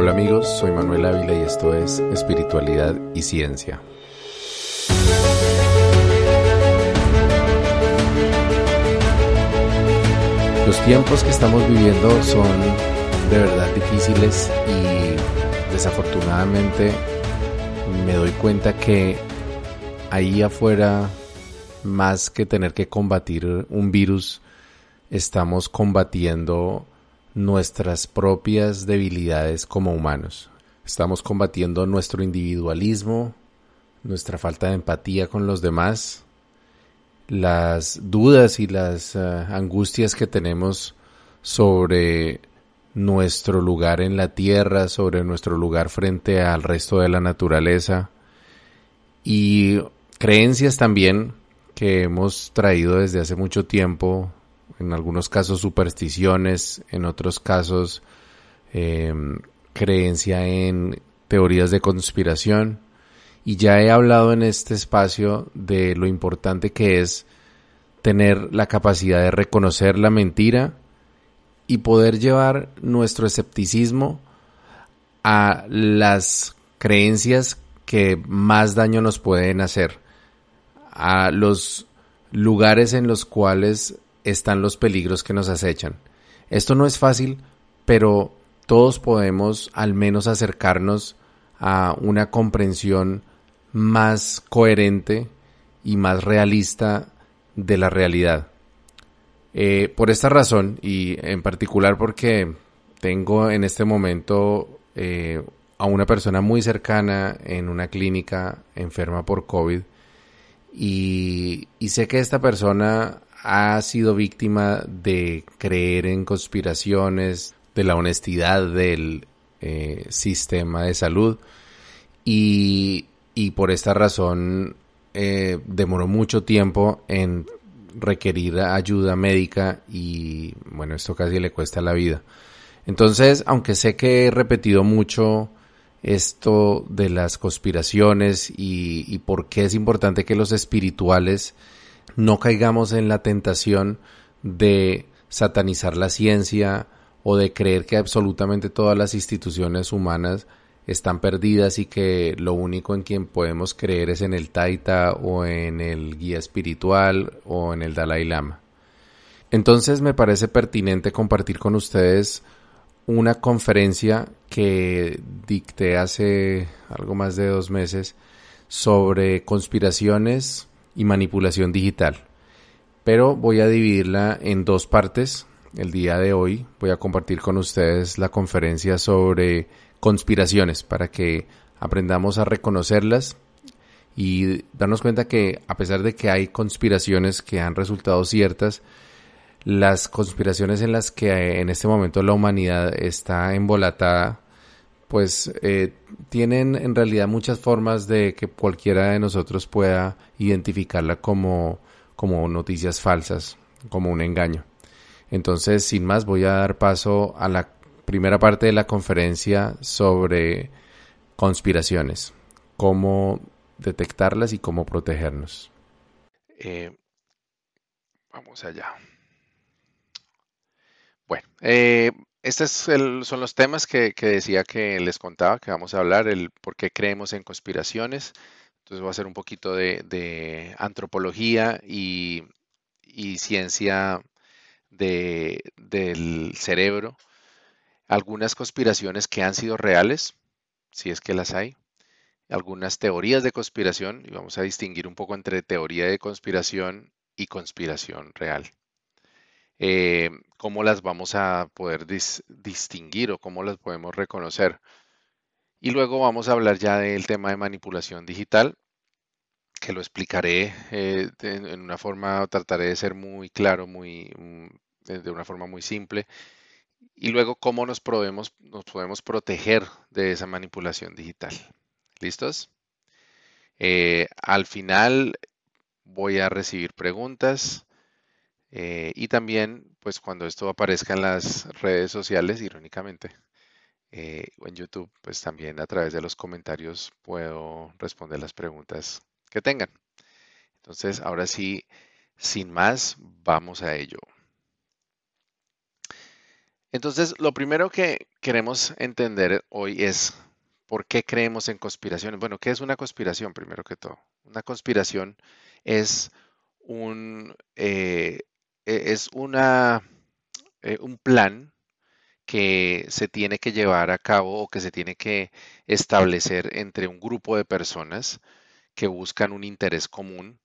Hola amigos, soy Manuel Ávila y esto es Espiritualidad y Ciencia. Los tiempos que estamos viviendo son de verdad difíciles y desafortunadamente me doy cuenta que ahí afuera, más que tener que combatir un virus, estamos combatiendo nuestras propias debilidades como humanos. Estamos combatiendo nuestro individualismo, nuestra falta de empatía con los demás, las dudas y las eh, angustias que tenemos sobre nuestro lugar en la tierra, sobre nuestro lugar frente al resto de la naturaleza y creencias también que hemos traído desde hace mucho tiempo en algunos casos supersticiones, en otros casos em, creencia en teorías de conspiración. Y ya he hablado en este espacio de lo importante que es tener la capacidad de reconocer la mentira y poder llevar nuestro escepticismo a las creencias que más daño nos pueden hacer, a los lugares en los cuales están los peligros que nos acechan. Esto no es fácil, pero todos podemos al menos acercarnos a una comprensión más coherente y más realista de la realidad. Eh, por esta razón, y en particular porque tengo en este momento eh, a una persona muy cercana en una clínica enferma por COVID, y, y sé que esta persona ha sido víctima de creer en conspiraciones, de la honestidad del eh, sistema de salud y, por esta razón eh, demoró mucho tiempo en requerir ayuda médica y bueno, esto casi le cuesta la vida. Entonces, aunque sé que he repetido mucho esto de las conspiraciones y, y por qué es importante que los espirituales no caigamos en la tentación de satanizar la ciencia o de creer que absolutamente todas las instituciones humanas están perdidas y que lo único en quien podemos creer es en el Taita o en el guía espiritual o en el Dalai Lama. Entonces me parece pertinente compartir con ustedes una conferencia que dicté hace algo más de dos meses sobre conspiraciones y manipulación digital. Pero voy a dividirla en dos partes. El día de hoy voy a compartir con ustedes la conferencia sobre conspiraciones para que aprendamos a reconocerlas y darnos cuenta que a pesar de que hay conspiraciones que han resultado ciertas, las conspiraciones en las que en este momento la humanidad está embolatada pues eh, tienen en realidad muchas formas de que cualquiera de nosotros pueda identificarla como, como noticias falsas, como un engaño. Entonces, sin más, voy a dar paso a la primera parte de la conferencia sobre conspiraciones, cómo detectarlas y cómo protegernos. Eh, vamos allá. Bueno, eh, estos son los temas que, decía que les contaba que vamos a hablar, el por qué creemos en conspiraciones. Entonces voy a hacer un poquito de, antropología y, ciencia del cerebro. Algunas conspiraciones que han sido reales, si es que las hay. Algunas teorías de conspiración, y vamos a distinguir un poco entre teoría de conspiración y conspiración real. Eh, cómo las vamos a poder distinguir o cómo las podemos reconocer. Y luego vamos a hablar ya del tema de manipulación digital, que lo explicaré eh, en una forma, trataré de ser muy claro, muy, mm, de una forma muy simple. Y luego cómo nos podemos, nos podemos proteger de esa manipulación digital. ¿Listos? Eh, al final voy a recibir preguntas. Eh, y también, pues cuando esto aparezca en las redes sociales, irónicamente, eh, o en YouTube, pues también a través de los comentarios puedo responder las preguntas que tengan. Entonces, ahora sí, sin más, vamos a ello. Entonces, lo primero que queremos entender hoy es por qué creemos en conspiraciones. Bueno, ¿qué es una conspiración primero que todo? Una conspiración es un, eh, es una, eh, un plan que se tiene que llevar a cabo o que se tiene que establecer entre un grupo de personas que buscan un interés común.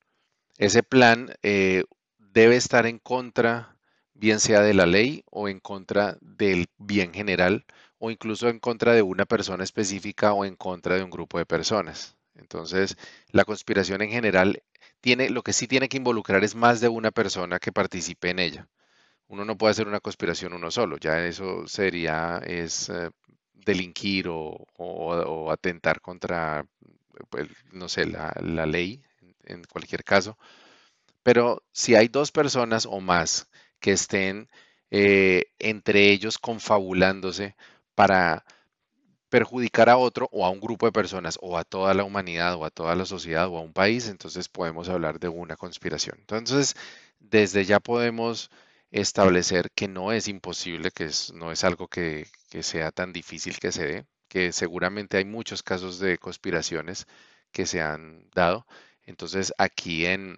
Ese plan eh, debe estar en contra, bien sea de la ley o en contra del bien general o incluso en contra de una persona específica o en contra de un grupo de personas. Entonces, la conspiración en general tiene, lo que sí tiene que involucrar es más de una persona que participe en ella uno no puede hacer una conspiración uno solo, ya eso sería es eh, delinquir o, atentar contra, pues, no sé, la, ley en cualquier caso. Pero si hay dos personas o más que estén eh, entre ellos confabulándose para perjudicar a otro o a un grupo de personas o a toda la humanidad o a toda la sociedad o a un país, entonces podemos hablar de una conspiración. Entonces, desde ya podemos establecer que no es imposible, que no es algo que, sea tan difícil que se dé, que seguramente hay muchos casos de conspiraciones que se han dado. Entonces aquí en,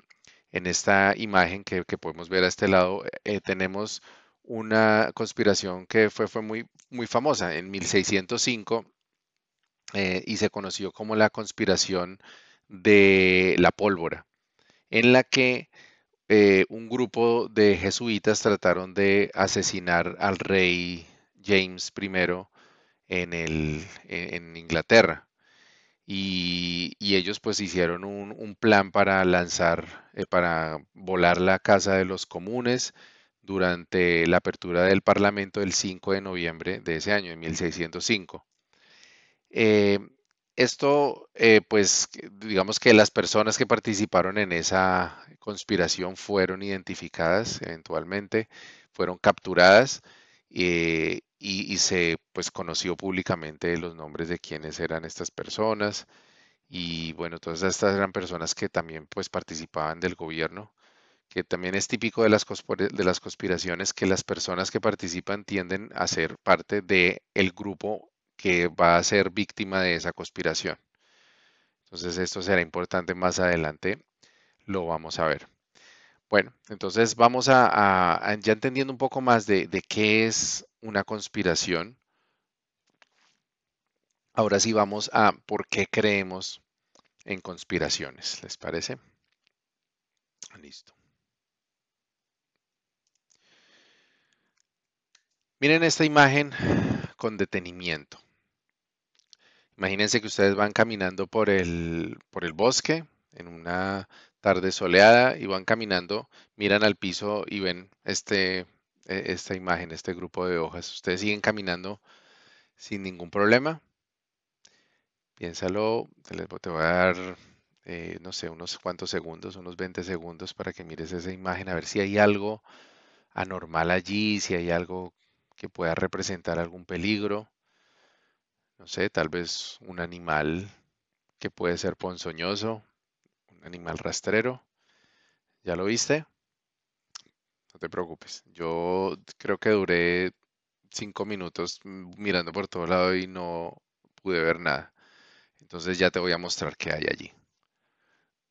esta imagen que, podemos ver a este lado eh, tenemos una conspiración que fue, fue muy, muy famosa en 1605 eh, y se conoció como la conspiración de la pólvora, en la que eh, un grupo de jesuitas trataron de asesinar al rey James I en, el, en Inglaterra. Y, ellos pues hicieron un, plan para lanzar, eh, para volar la Casa de los Comunes durante la apertura del Parlamento el 5 de noviembre de ese año, en 1605. Esto, eh, pues, digamos que las personas que participaron en esa conspiración fueron identificadas eventualmente, fueron capturadas eh, y, se, pues, conoció públicamente los nombres de quiénes eran estas personas. Y bueno, todas estas eran personas que también, pues, participaban del gobierno que también es típico de las, de las conspiraciones que las personas que participan tienden a ser parte del el grupo que va a ser víctima de esa conspiración. Entonces esto será importante más adelante, lo vamos a ver. Bueno, entonces vamos a, ya entendiendo un poco más de, de qué es una conspiración. Ahora sí vamos a por qué creemos en conspiraciones, ¿les parece? Listo. Miren esta imagen con detenimiento. Imagínense que ustedes van caminando por el, por el bosque en una tarde soleada y van caminando, miran al piso y ven este, e, esta imagen, este grupo de hojas. Ustedes siguen caminando sin ningún problema. Piénsalo, te voy a dar, eh, no sé, unos cuantos segundos, unos 20 segundos para que mires esa imagen, a ver si hay algo anormal allí, si hay algo que pueda representar algún peligro no sé, tal vez un animal que puede ser ponzoñoso, un animal rastrero. ¿Ya lo viste? No te preocupes. Yo creo que duré cinco minutos mirando por todo lado y no pude ver nada. Entonces ya te voy a mostrar qué hay allí.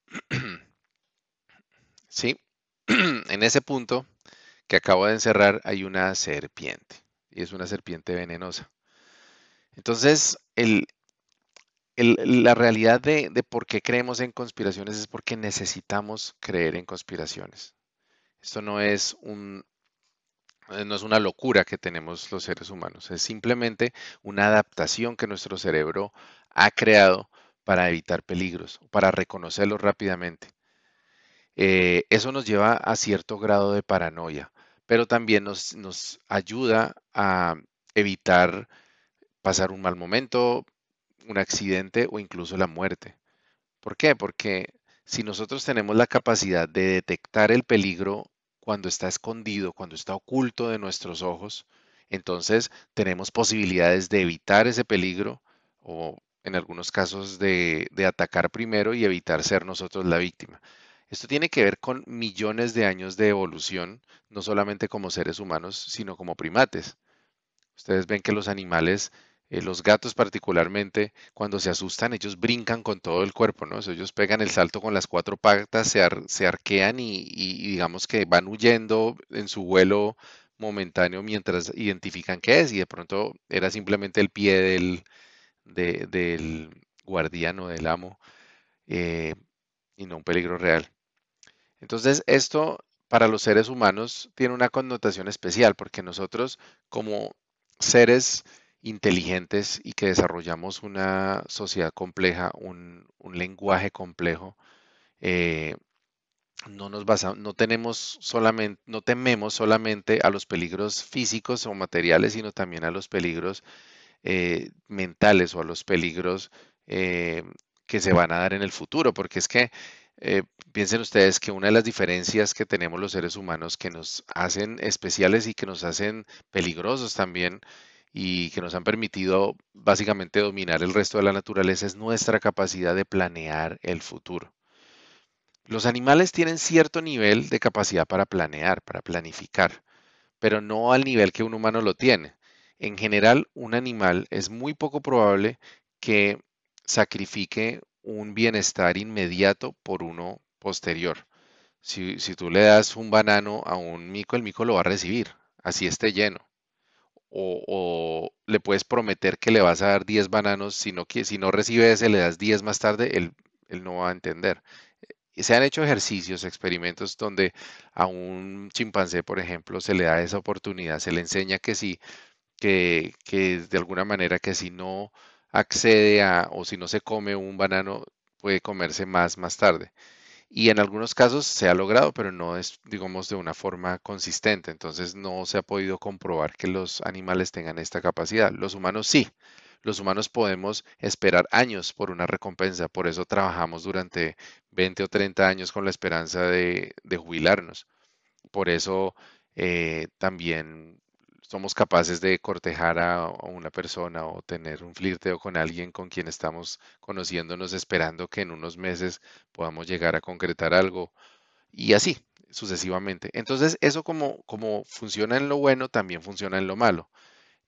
Sí, en ese punto que acabo de encerrar hay una serpiente y es una serpiente venenosa. Entonces, la realidad de, por qué creemos en conspiraciones es porque necesitamos creer en conspiraciones. Esto no es un, eh, una locura que tenemos los seres humanos, es simplemente una adaptación que nuestro cerebro ha creado para evitar peligros, para reconocerlos rápidamente. Eh, eso nos lleva a cierto grado de paranoia, pero también nos, ayuda a evitar pasar un mal momento, un accidente o incluso la muerte. ¿Por qué? Porque si nosotros tenemos la capacidad de detectar el peligro cuando está escondido, cuando está oculto de nuestros ojos, entonces tenemos posibilidades de evitar ese peligro o en algunos casos de, atacar primero y evitar ser nosotros la víctima. Esto tiene que ver con millones de años de evolución, no solamente como seres humanos, sino como primates. Ustedes ven que los animales, eh, los gatos particularmente, cuando se asustan, ellos brincan con todo el cuerpo, ¿no? ellos pegan el salto con las cuatro patas, se, arquean y, digamos que van huyendo en su vuelo momentáneo mientras identifican qué es y de pronto era simplemente el pie del, del guardián del amo eh, y no un peligro real. Entonces, esto para los seres humanos tiene una connotación especial porque nosotros como seres inteligentes y que desarrollamos una sociedad compleja, un, lenguaje complejo, eh, no nos basamos, no tenemos solamente, no tememos solamente a los peligros físicos o materiales, sino también a los peligros eh, mentales o a los peligros eh, que se van a dar en el futuro, porque es que eh, piensen ustedes que una de las diferencias que tenemos los seres humanos que nos hacen especiales y que nos hacen peligrosos también y que nos han permitido básicamente dominar el resto de la naturaleza es nuestra capacidad de planear el futuro. Los animales tienen cierto nivel de capacidad para planear, para planificar, pero no al nivel que un humano lo tiene. En general, un animal es muy poco probable que sacrifique un bienestar inmediato por uno posterior. Si, tú le das un banano a un mico, el mico lo va a recibir, así esté lleno. O, le puedes prometer que le vas a dar 10 bananos, si no, si no recibe ese, le das 10 más tarde, él, él no va a entender. Se han hecho ejercicios, experimentos donde a un chimpancé, por ejemplo, se le da esa oportunidad, se le enseña que si, que, que de alguna manera que si no accede a, o si no se come un banano, puede comerse más más tarde. Y en algunos casos se ha logrado, pero no es, digamos, de una forma consistente. Entonces no se ha podido comprobar que los animales tengan esta capacidad. Los humanos sí. Los humanos podemos esperar años por una recompensa. Por eso trabajamos durante 20 o 30 años con la esperanza de, jubilarnos. Por eso eh, también somos capaces de cortejar a, una persona o tener un flirteo con alguien con quien estamos conociéndonos esperando que en unos meses podamos llegar a concretar algo y así sucesivamente. Entonces, eso como, como funciona en lo bueno, también funciona en lo malo.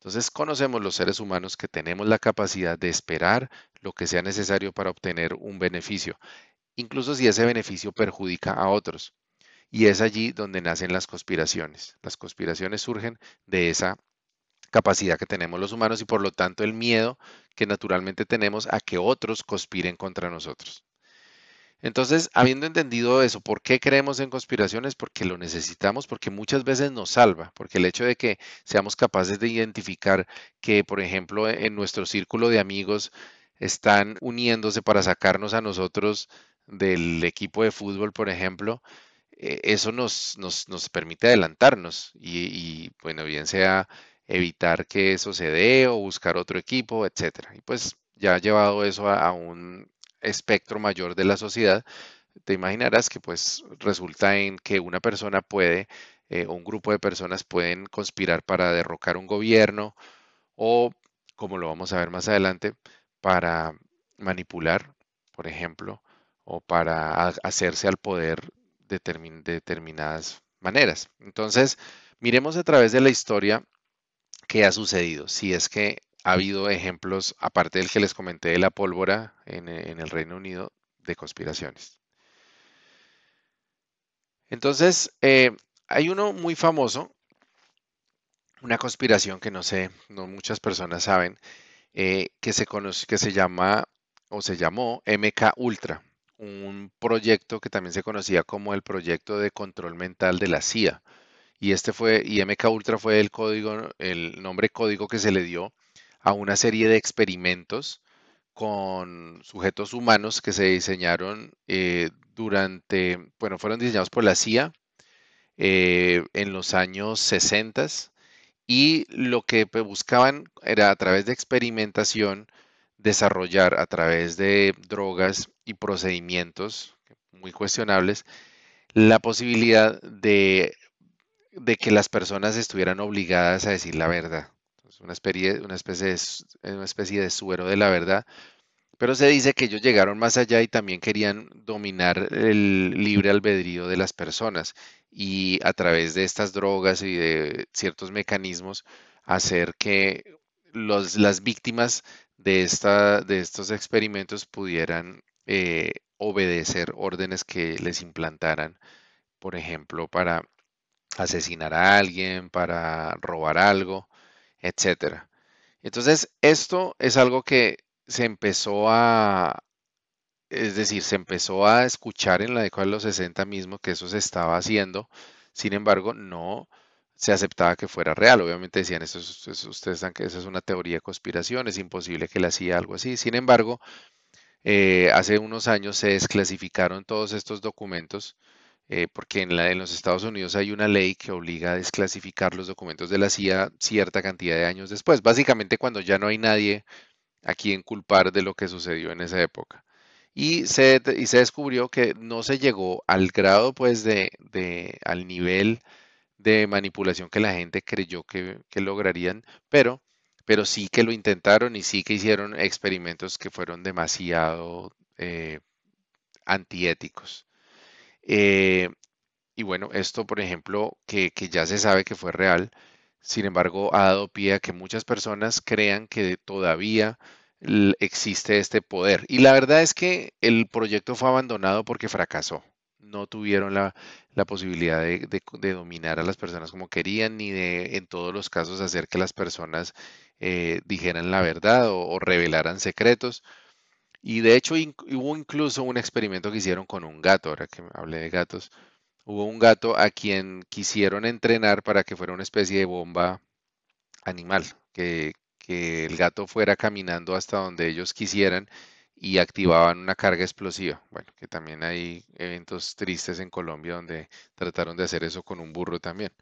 Entonces, conocemos los seres humanos que tenemos la capacidad de esperar lo que sea necesario para obtener un beneficio, incluso si ese beneficio perjudica a otros. Y es allí donde nacen las conspiraciones. Las conspiraciones surgen de esa capacidad que tenemos los humanos y por lo tanto el miedo que naturalmente tenemos a que otros conspiren contra nosotros. Entonces, habiendo entendido eso, ¿por qué creemos en conspiraciones? Porque lo necesitamos, porque muchas veces nos salva, porque el hecho de que seamos capaces de identificar que, por ejemplo, en nuestro círculo de amigos están uniéndose para sacarnos a nosotros del equipo de fútbol, por ejemplo, eh, eso nos, nos, permite adelantarnos y, bueno, bien sea evitar que eso se dé o buscar otro equipo, etcétera. Y pues ya llevado eso a, un espectro mayor de la sociedad, te imaginarás que pues resulta en que una persona puede eh, un grupo de personas pueden conspirar para derrocar un gobierno o, como lo vamos a ver más adelante, para manipular, por ejemplo, o para hacerse al poder de determinadas maneras. Entonces, miremos a través de la historia qué ha sucedido. Si es que ha habido ejemplos, aparte del que les comenté de la pólvora en, el Reino Unido, de conspiraciones. Entonces, eh, hay uno muy famoso, una conspiración que no sé, no muchas personas saben, eh, que, se conoce, que se llama o se llamó MK Ultra un proyecto que también se conocía como el proyecto de control mental de la CIA. Y este fue, y Ultra fue el código, el nombre código que se le dio a una serie de experimentos con sujetos humanos que se diseñaron eh, durante, bueno, fueron diseñados por la CIA eh, en los años 60 y lo que buscaban era a través de experimentación desarrollar a través de drogas y procedimientos muy cuestionables la posibilidad de, de que las personas estuvieran obligadas a decir la verdad. una, especie, una, especie de, una especie de suero de la verdad. Pero se dice que ellos llegaron más allá y también querían dominar el libre albedrío de las personas y a través de estas drogas y de ciertos mecanismos hacer que las víctimas de, esta, de estos experimentos pudieran eh, obedecer órdenes que les implantaran, por ejemplo, para asesinar a alguien, para robar algo, etcétera. Entonces, esto es algo que se empezó a, es decir, se empezó a escuchar en la década de los 60 mismo que eso se estaba haciendo, sin embargo, no se aceptaba que fuera real. Obviamente decían, eso, ustedes saben que esa es una teoría de conspiración, es imposible que le hacía algo así. Sin embargo, eh, hace unos años se desclasificaron todos estos documentos, eh, porque en, en los Estados Unidos hay una ley que obliga a desclasificar los documentos de la CIA cierta cantidad de años después, básicamente cuando ya no hay nadie a quien culpar de lo que sucedió en esa época. Y se, y se descubrió que no se llegó al grado, pues, de, de al nivel de manipulación que la gente creyó que, lograrían, pero, pero sí que lo intentaron y sí que hicieron experimentos que fueron demasiado eh, antiéticos. Eh, y bueno, esto, por ejemplo, que, que, ya se sabe que fue real, sin embargo, ha dado pie a que muchas personas crean que todavía existe este poder. Y la verdad es que el proyecto fue abandonado porque fracasó no tuvieron la, posibilidad de, dominar a las personas como querían, ni de en todos los casos hacer que las personas eh, dijeran la verdad o, revelaran secretos. Y de hecho hubo incluso un experimento que hicieron con un gato, ahora que hablé de gatos, hubo un gato a quien quisieron entrenar para que fuera una especie de bomba animal, que, que el gato fuera caminando hasta donde ellos quisieran y activaban una carga explosiva. Bueno, que también hay eventos tristes en Colombia donde trataron de hacer eso con un burro también.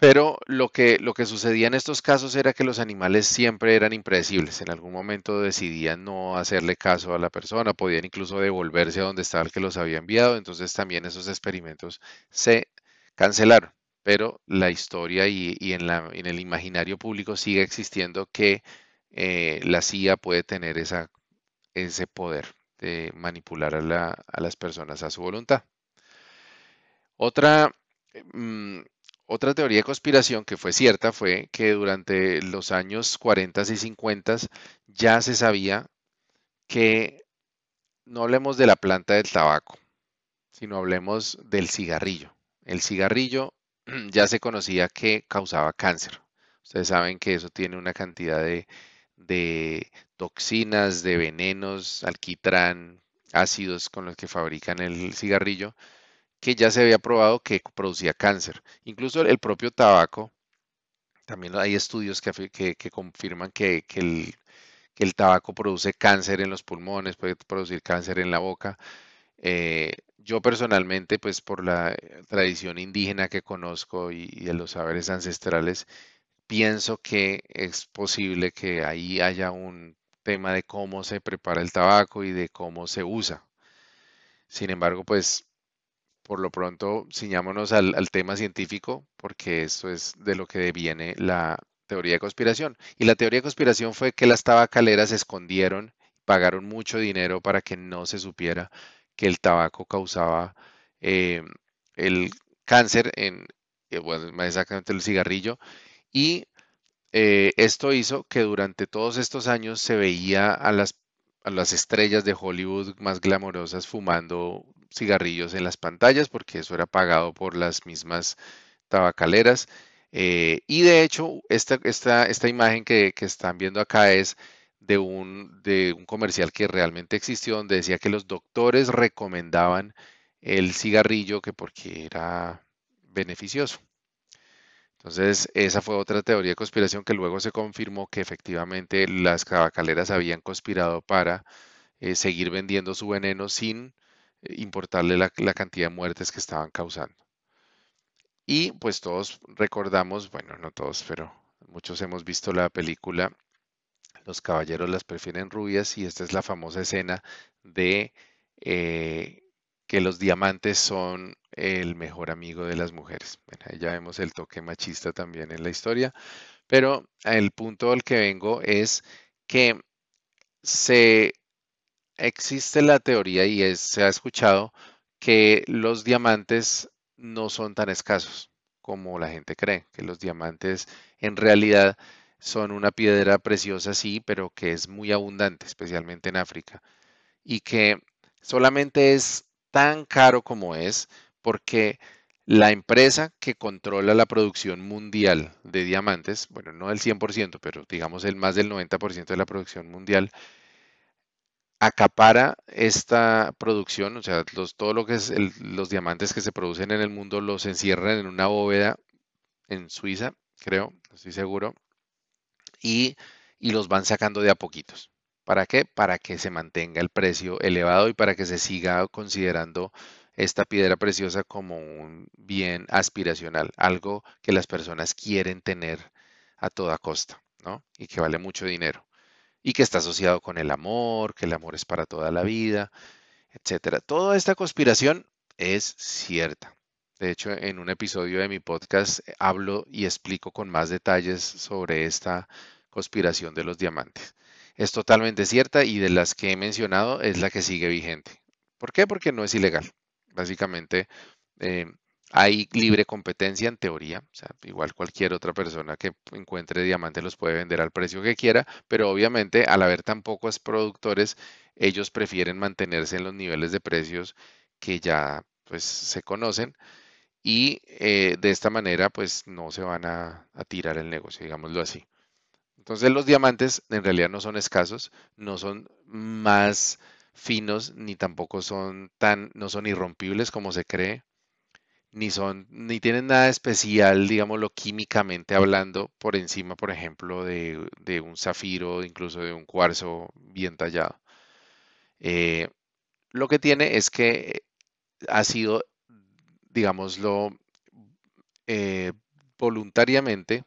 Pero lo que, lo que sucedía en estos casos era que los animales siempre eran impredecibles. En algún momento decidían no hacerle caso a la persona, podían incluso devolverse a donde estaba el que los había enviado. Entonces también esos experimentos se cancelaron. Pero la historia y, en, la, en, el imaginario público sigue existiendo que eh, la CIA puede tener esa ese poder de manipular a, las personas a su voluntad. Otra, mm, otra teoría de conspiración que fue cierta fue que durante los años 40 y 50 ya se sabía que no hablemos de la planta del tabaco, sino hablemos del cigarrillo. El cigarrillo ya se conocía que causaba cáncer. Ustedes saben que eso tiene una cantidad de de toxinas, de venenos, alquitrán, ácidos con los que fabrican el cigarrillo, que ya se había probado que producía cáncer. Incluso el propio tabaco, también hay estudios que, confirman que, el, tabaco produce cáncer en los pulmones, puede producir cáncer en la boca. Eh, yo personalmente, pues por la tradición indígena que conozco y de los saberes ancestrales, pienso que es posible que ahí haya un tema de cómo se prepara el tabaco y de cómo se usa. Sin embargo, pues por lo pronto ciñámonos al, tema científico porque eso es de lo que viene la teoría de conspiración. Y la teoría de conspiración fue que las tabacaleras escondieron, pagaron mucho dinero para que no se supiera que el tabaco causaba eh, el cáncer en, eh, más exactamente el cigarrillo, y eh, esto hizo que durante todos estos años se veía a las, a las estrellas de Hollywood más glamorosas fumando cigarrillos en las pantallas, porque eso era pagado por las mismas tabacaleras. Eh, y de hecho, esta, esta, esta imagen que, que, están viendo acá es de un, de un comercial que realmente existió, donde decía que los doctores recomendaban el cigarrillo que porque era beneficioso. Entonces, esa fue otra teoría de conspiración que luego se confirmó que efectivamente las tabacaleras habían conspirado para eh, seguir vendiendo su veneno sin importarle la, cantidad de muertes que estaban causando. Y pues todos recordamos, bueno, no todos, pero muchos hemos visto la película Los caballeros las prefieren rubias y esta es la famosa escena de eh, que los diamantes son el mejor amigo de las mujeres. ahí ya vemos el toque machista también en la historia, pero el punto al que vengo es que se existe la teoría y se ha escuchado que los diamantes no son tan escasos. como la gente cree, que los diamantes en realidad son una piedra preciosa, sí, pero que es muy abundante, especialmente en África, y que solamente es tan caro como es porque la empresa que controla la producción mundial de diamantes, bueno, no el 100%, pero digamos el más del 90% de la producción mundial, acapara esta producción, o sea, los, todo lo que es los diamantes que se producen en el mundo los encierran en una bóveda en Suiza, creo, estoy seguro, y, y los van sacando de a poquitos. ¿Para qué? Para que se mantenga el precio elevado y para que se siga considerando esta piedra preciosa como un bien aspiracional, algo que las personas quieren tener a toda costa, ¿no? Y que vale mucho dinero y que está asociado con el amor, que el amor es para toda la vida, etcétera. Toda esta conspiración es cierta. De hecho, en un episodio de mi podcast eh, hablo y explico con más detalles sobre esta conspiración de los diamantes. Es totalmente cierta y de las que he mencionado es la que sigue vigente. ¿Por qué? Porque no es ilegal. Básicamente, eh, hay libre competencia en teoría, o sea, igual cualquier otra persona que encuentre diamantes los puede vender al precio que quiera, pero obviamente al haber tan pocos productores, ellos prefieren mantenerse en los niveles de precios que ya pues se conocen y eh, de esta manera pues no se van a, a tirar el negocio, digámoslo así. Entonces los diamantes en realidad no son escasos, no son más finos ni tampoco son tan, no son irrompibles como se cree ni son, ni tienen nada especial, digámoslo, químicamente hablando, por encima, por ejemplo, de, un zafiro, incluso de un cuarzo bien tallado. Eh, lo que tiene es que ha sido, digámoslo, eh, voluntariamente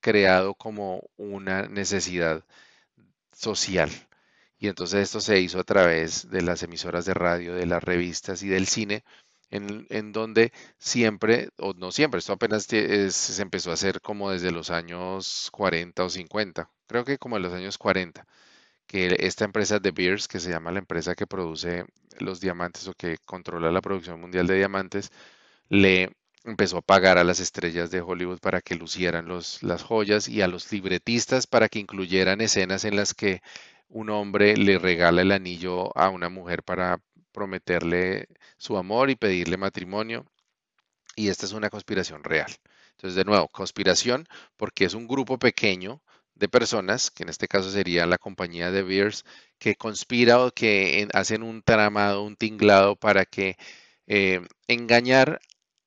creado como una necesidad social. Y entonces esto se hizo a través de las emisoras de radio, de las revistas y del cine, en, donde siempre, o no siempre, esto apenas se empezó a hacer como desde los años 40 o 50, creo que como en los años 40, que esta empresa de Beers, que se llama la empresa que produce los diamantes o que controla la producción mundial de diamantes, le empezó a pagar a las estrellas de Hollywood para que lucieran los, las joyas y a los libretistas para que incluyeran escenas en las que un hombre le regala el anillo a una mujer para prometerle su amor y pedirle matrimonio. Y esta es una conspiración real. Entonces, de nuevo, conspiración porque es un grupo pequeño de personas, que en este caso sería la compañía de Beers, que conspira o que hacen un tramado, un tinglado para que eh, engañar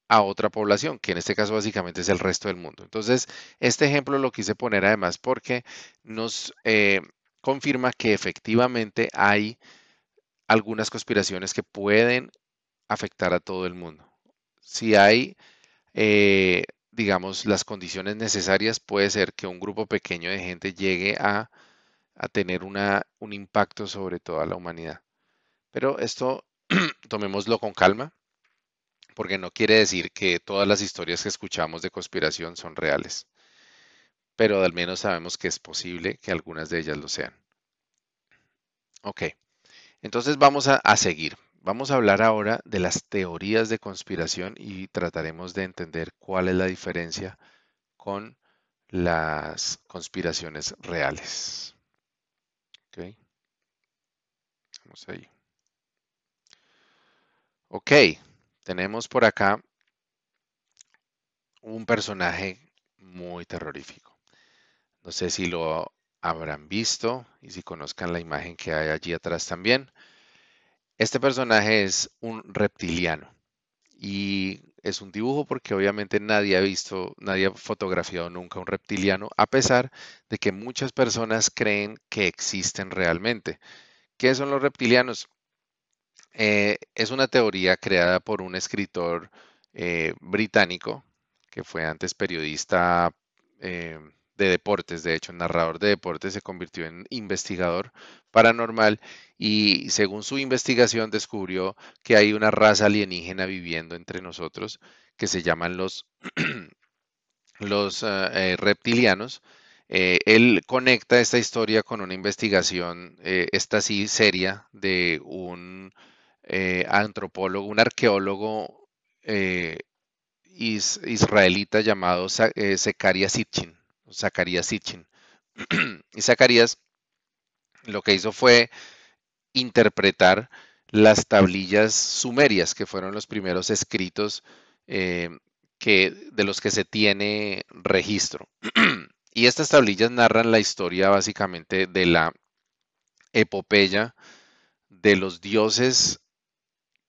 a otra población, que en este caso básicamente es el resto del mundo. Entonces, este ejemplo lo quise poner además porque nos eh, confirma que efectivamente hay algunas conspiraciones que pueden afectar a todo el mundo. Si hay, eh, digamos, las condiciones necesarias, puede ser que un grupo pequeño de gente llegue a, tener un impacto sobre toda la humanidad. Pero esto tomémoslo con calma, porque no quiere decir que todas las historias que escuchamos de conspiración son reales. Pero al menos sabemos que es posible que algunas de ellas lo sean. Ok. Entonces vamos a, seguir. Vamos a hablar ahora de las teorías de conspiración y trataremos de entender cuál es la diferencia con las conspiraciones reales. Ok. Vamos ahí. Ok, tenemos por acá un personaje muy terrorífico. No sé si lo habrán visto y si conozcan la imagen que hay allí atrás también. Este personaje es un reptiliano y es un dibujo porque obviamente nadie ha visto, nadie ha fotografiado nunca un reptiliano, a pesar de que muchas personas creen que existen realmente. ¿Qué son los reptilianos? Eh, es una teoría creada por un escritor eh, británico que fue antes periodista eh, de deportes, de hecho, narrador de deportes, se convirtió en investigador paranormal y según su investigación descubrió que hay una raza alienígena viviendo entre nosotros que se llaman los, los ah, eh, reptilianos. Eh, él conecta esta historia con una investigación, eh, esta sí seria, de un antropólogo, un arqueólogo israelita llamado Zacarías Sitchin. Zacarías Sitchin. y Zacarías lo que hizo fue interpretar las tablillas sumerias, que fueron los primeros escritos eh, que, de los que se tiene registro. y estas tablillas narran la historia básicamente de la epopeya de los dioses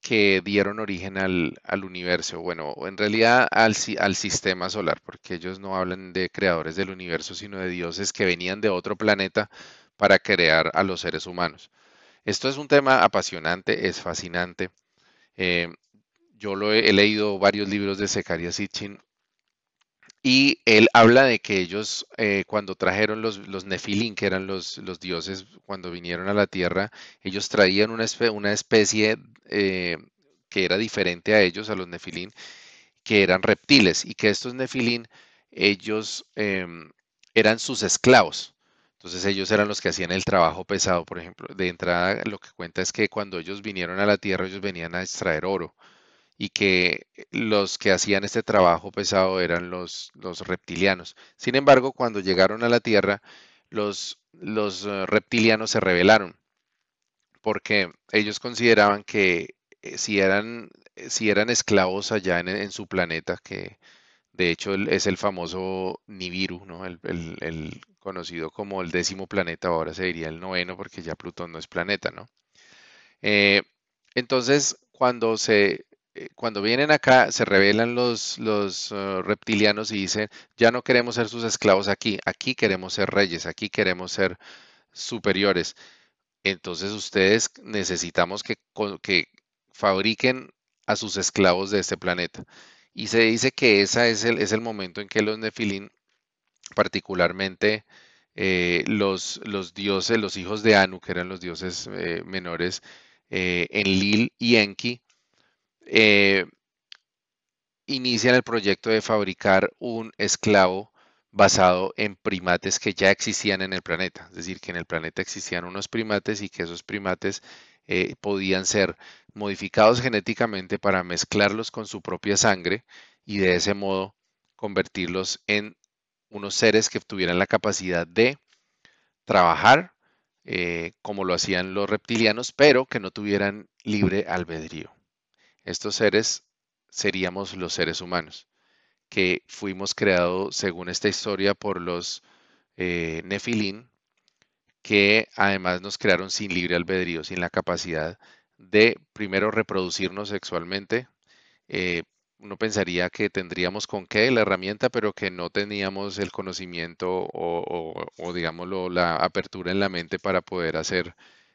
que dieron origen al, universo, bueno, en realidad al, al, sistema solar, porque ellos no hablan de creadores del universo, sino de dioses que venían de otro planeta para crear a los seres humanos. Esto es un tema apasionante, es fascinante. Eh, yo lo he, leído varios libros de Zecaria Sitchin y él habla de que ellos, eh, cuando trajeron los, los Nefilín, que eran los, los, dioses, cuando vinieron a la tierra, ellos traían una, una especie eh, que era diferente a ellos, a los Nefilín, que eran reptiles, y que estos Nefilín, ellos em, eran sus esclavos. Entonces ellos eran los que hacían el trabajo pesado, por ejemplo. De entrada, lo que cuenta es que cuando ellos vinieron a la tierra, ellos venían a extraer oro y que los que hacían este trabajo pesado eran los, los reptilianos. Sin embargo, cuando llegaron a la Tierra, los, los eh, reptilianos se rebelaron porque ellos consideraban que eh, si eran, eh, si eran esclavos allá en, su planeta, que de hecho es el famoso Nibiru, ¿no? el, conocido como el décimo planeta, ahora se diría el noveno porque ya Plutón no es planeta, ¿no? entonces, cuando se cuando vienen acá, se revelan los, uh, reptilianos y dicen, ya no queremos ser sus esclavos aquí, aquí queremos ser reyes, aquí queremos ser superiores. Entonces ustedes necesitamos que, que fabriquen a sus esclavos de este planeta. Y se dice que ese es el, es el momento en que los nefilín, particularmente eh, los, dioses, los hijos de Anu, que eran los dioses eh, menores, en Lil y Enki, eh, inician el proyecto de fabricar un esclavo basado en primates que ya existían en el planeta. Es decir, que en el planeta existían unos primates y que esos primates eh, podían ser modificados genéticamente para mezclarlos con su propia sangre y de ese modo convertirlos en unos seres que tuvieran la capacidad de trabajar eh, como lo hacían los reptilianos, pero que no tuvieran libre albedrío. Estos seres seríamos los seres humanos, que fuimos creados, según esta historia, por los eh, nefilín, que además nos crearon sin libre albedrío, sin la capacidad de primero reproducirnos sexualmente. Eh, uno pensaría que tendríamos con qué la herramienta, pero que no teníamos el conocimiento o, o, digámoslo, la apertura en la mente para poder hacer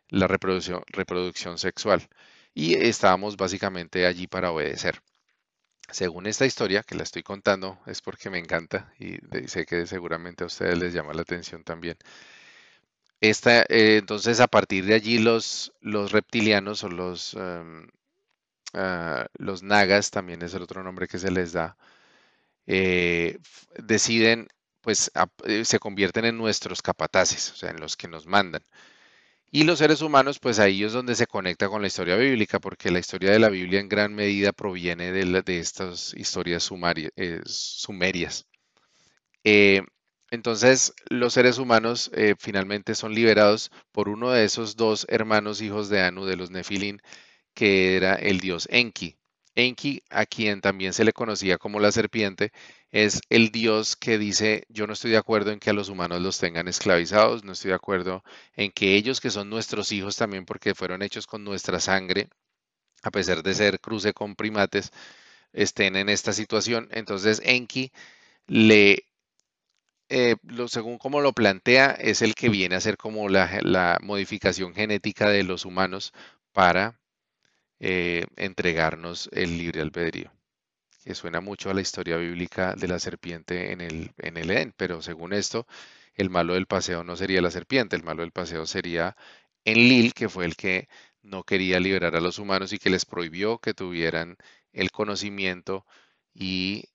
la reproducción, reproducción sexual y estábamos básicamente allí para obedecer. Según esta historia que la estoy contando, es porque me encanta y sé que seguramente a ustedes les llama la atención también. Esta, eh, entonces, a partir de allí, los, los reptilianos o los, ah, los nagas, también es el otro nombre que se les da, eh, deciden, pues eh, se convierten en nuestros capataces, o sea, en los que nos mandan. Y los seres humanos, pues ahí es donde se conecta con la historia bíblica, porque la historia de la Biblia en gran medida proviene de, estas historias eh, sumerias. Eh, entonces, los seres humanos eh, finalmente son liberados por uno de esos dos hermanos hijos de Anu, de los Nefilín, que era el dios Enki. Enki, a quien también se le conocía como la serpiente, es el Dios que dice, yo no estoy de acuerdo en que a los humanos los tengan esclavizados, no estoy de acuerdo en que ellos que son nuestros hijos también porque fueron hechos con nuestra sangre, a pesar de ser cruce con primates, estén en esta situación. Entonces Enki le, eh, según como lo plantea, es el que viene a ser como la, modificación genética de los humanos para eh, entregarnos el libre albedrío que suena mucho a la historia bíblica de la serpiente en el, en el Edén, pero según esto, el malo del paseo no sería la serpiente, el malo del paseo sería Enlil, que fue el que no quería liberar a los humanos y que les prohibió que tuvieran el conocimiento y,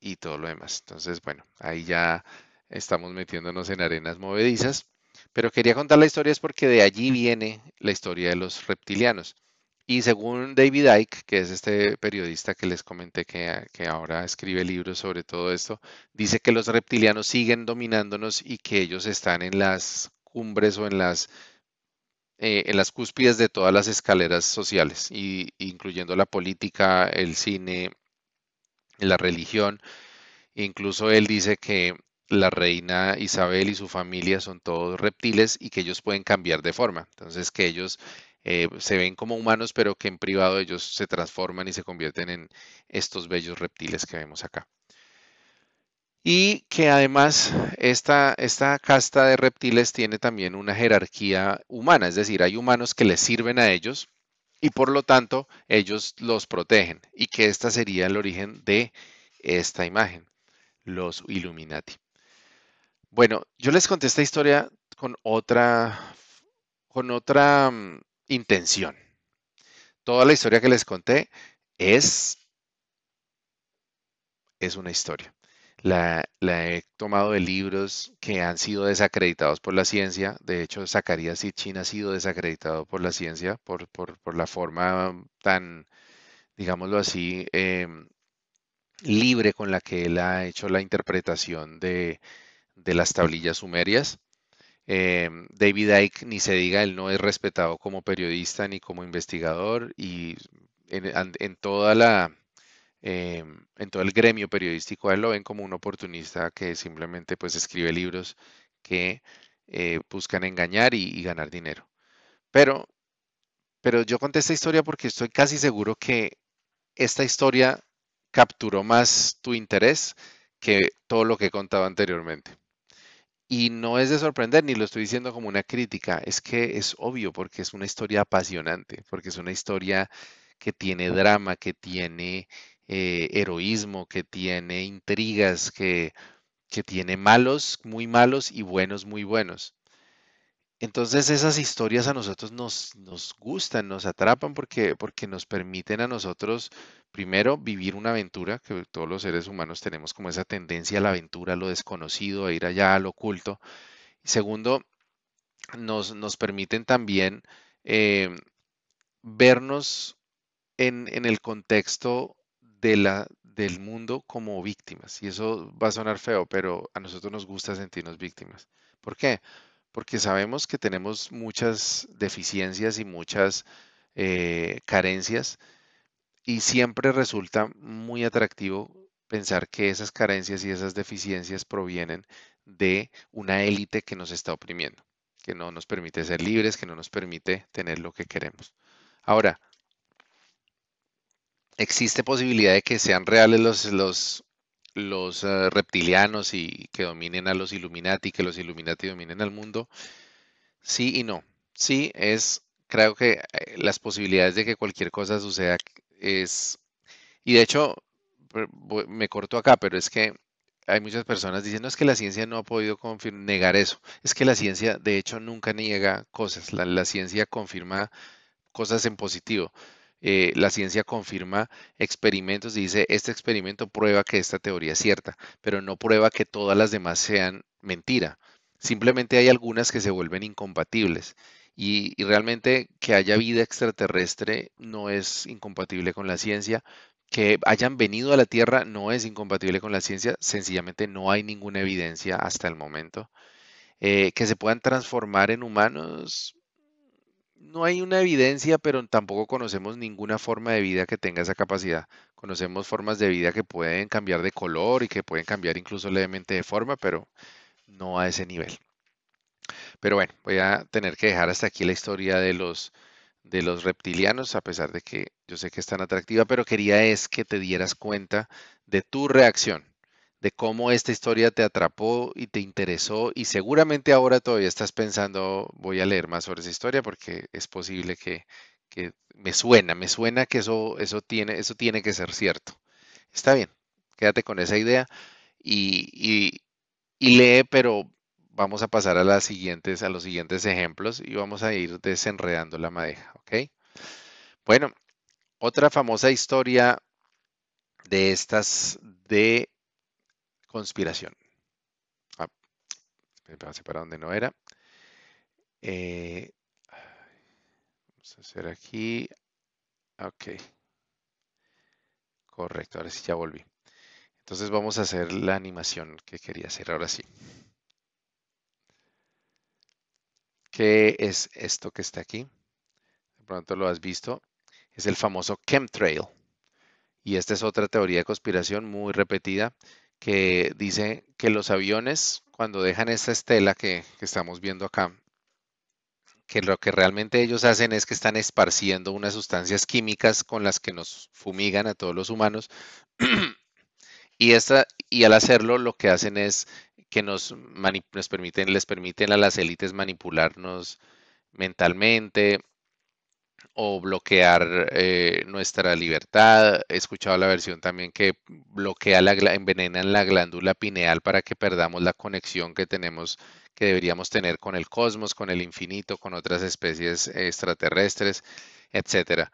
y todo lo demás. Entonces, bueno, ahí ya estamos metiéndonos en arenas movedizas, pero quería contar la historia es porque de allí viene la historia de los reptilianos. Y según David Icke, que es este periodista que les comenté que, que, ahora escribe libros sobre todo esto, dice que los reptilianos siguen dominándonos y que ellos están en las cumbres o en las, eh, en las cúspides de todas las escaleras sociales, y, incluyendo la política, el cine, la religión. Incluso él dice que la reina Isabel y su familia son todos reptiles y que ellos pueden cambiar de forma. Entonces, que ellos eh, se ven como humanos, pero que en privado ellos se transforman y se convierten en estos bellos reptiles que vemos acá. Y que además esta, esta casta de reptiles tiene también una jerarquía humana, es decir, hay humanos que les sirven a ellos y por lo tanto ellos los protegen y que esta sería el origen de esta imagen, los Illuminati. Bueno, yo les conté esta historia con otra, con otra mm, intención. Toda la historia que les conté es, es una historia. La, he tomado de libros que han sido desacreditados por la ciencia. De hecho, Zacarías Sitchin ha sido desacreditado por la ciencia por, la forma tan, digámoslo así, em, libre con la que él ha hecho la interpretación de, de las tablillas sumerias. Em, David Icke, ni se diga, él no es respetado como periodista ni como investigador y en, toda la, em, en todo el gremio periodístico él lo ven como un oportunista que simplemente pues escribe libros que eh, buscan engañar y, ganar dinero. Pero, pero yo conté esta historia porque estoy casi seguro que esta historia capturó más tu interés que todo lo que he contado anteriormente. Y no es de sorprender, ni lo estoy diciendo como una crítica, es que es obvio porque es una historia apasionante, porque es una historia que tiene drama, que tiene eh, heroísmo, que tiene intrigas, que, que tiene malos muy malos y buenos muy buenos. Entonces esas historias a nosotros nos, nos gustan, nos atrapan porque, porque nos permiten a nosotros, primero, vivir una aventura, que todos los seres humanos tenemos como esa tendencia a la aventura, a lo desconocido, a ir allá, a lo oculto. Y segundo, nos, nos permiten también eh, vernos en, en el contexto de la, del mundo como víctimas. Y eso va a sonar feo, pero a nosotros nos gusta sentirnos víctimas. ¿Por qué? Porque sabemos que tenemos muchas deficiencias y muchas eh, carencias y siempre resulta muy atractivo pensar que esas carencias y esas deficiencias provienen de una élite que nos está oprimiendo, que no nos permite ser libres, que no nos permite tener lo que queremos. Ahora, existe posibilidad de que sean reales los, los, los eh, reptilianos y que dominen a los Illuminati, que los Illuminati dominen al mundo? Sí y no. Sí, es, creo que eh, las posibilidades de que cualquier cosa suceda es, y de hecho, me corto acá, pero es que hay muchas personas diciendo es que la ciencia no ha podido negar eso. Es que la ciencia, de hecho, nunca niega cosas. la ciencia confirma cosas en positivo. Eh, la ciencia confirma experimentos y dice, este experimento prueba que esta teoría es cierta, pero no prueba que todas las demás sean mentira. Simplemente hay algunas que se vuelven incompatibles. Y, y, realmente que haya vida extraterrestre no es incompatible con la ciencia. Que hayan venido a la Tierra no es incompatible con la ciencia. Sencillamente no hay ninguna evidencia hasta el momento. Eh, que se puedan transformar en humanos, no hay una evidencia, pero tampoco conocemos ninguna forma de vida que tenga esa capacidad. Conocemos formas de vida que pueden cambiar de color y que pueden cambiar incluso levemente de forma, pero no a ese nivel. Pero bueno, voy a tener que dejar hasta aquí la historia de los de los reptilianos, a pesar de que yo sé que es tan atractiva, pero quería es que te dieras cuenta de tu reacción de cómo esta historia te atrapó y te interesó y seguramente ahora todavía estás pensando, voy a leer más sobre esa historia porque es posible que, me suena, me suena que eso, eso, tiene, eso tiene que ser cierto. Está bien, quédate con esa idea y, lee, pero vamos a pasar a, las siguientes, a los siguientes ejemplos y vamos a ir desenredando la madeja. Bueno, otra famosa historia de estas de conspiración. Ah, me pasé para donde no era. Eh, vamos a hacer aquí. Ok. Correcto, ahora sí ya volví. Entonces vamos a hacer la animación que quería hacer ahora sí. ¿Qué es esto que está aquí? De pronto lo has visto. Es el famoso chemtrail. Y esta es otra teoría de conspiración muy repetida que dice que los aviones, cuando dejan esta estela que, que estamos viendo acá, que lo que realmente ellos hacen es que están esparciendo unas sustancias químicas con las que nos fumigan a todos los humanos. y, esta, y al hacerlo lo que hacen es que nos, nos permiten, les permiten a las élites manipularnos mentalmente o bloquear eh, nuestra libertad. He escuchado la versión también que bloquea la, envenenan la glándula pineal para que perdamos la conexión que tenemos que deberíamos tener con el cosmos, con el infinito, con otras especies extraterrestres, etcétera.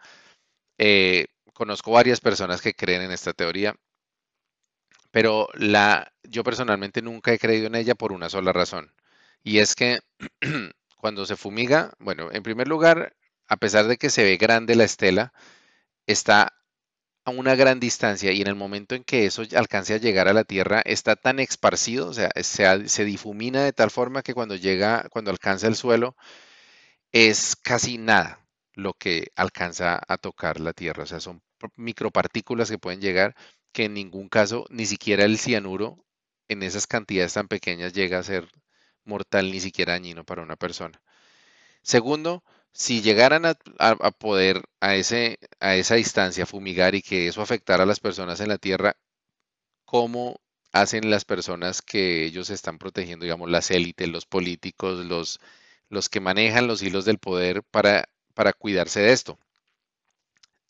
Eh, conozco varias personas que creen en esta teoría, pero la, yo personalmente nunca he creído en ella por una sola razón, y es que cuando se fumiga, bueno, en primer lugar, a pesar de que se ve grande la estela, está a una gran distancia y en el momento en que eso alcance a llegar a la Tierra está tan esparcido, o sea, se, difumina de tal forma que cuando llega, cuando alcanza el suelo, es casi nada lo que alcanza a tocar la Tierra. O sea, son micropartículas que pueden llegar que en ningún caso, ni siquiera el cianuro en esas cantidades tan pequeñas llega a ser mortal, ni siquiera dañino para una persona. Segundo, si llegaran a, poder a, ese, a esa distancia fumigar y que eso afectara a las personas en la Tierra, ¿cómo hacen las personas que ellos están protegiendo, digamos, las élites, los políticos, los, los que manejan los hilos del poder para, para cuidarse de esto?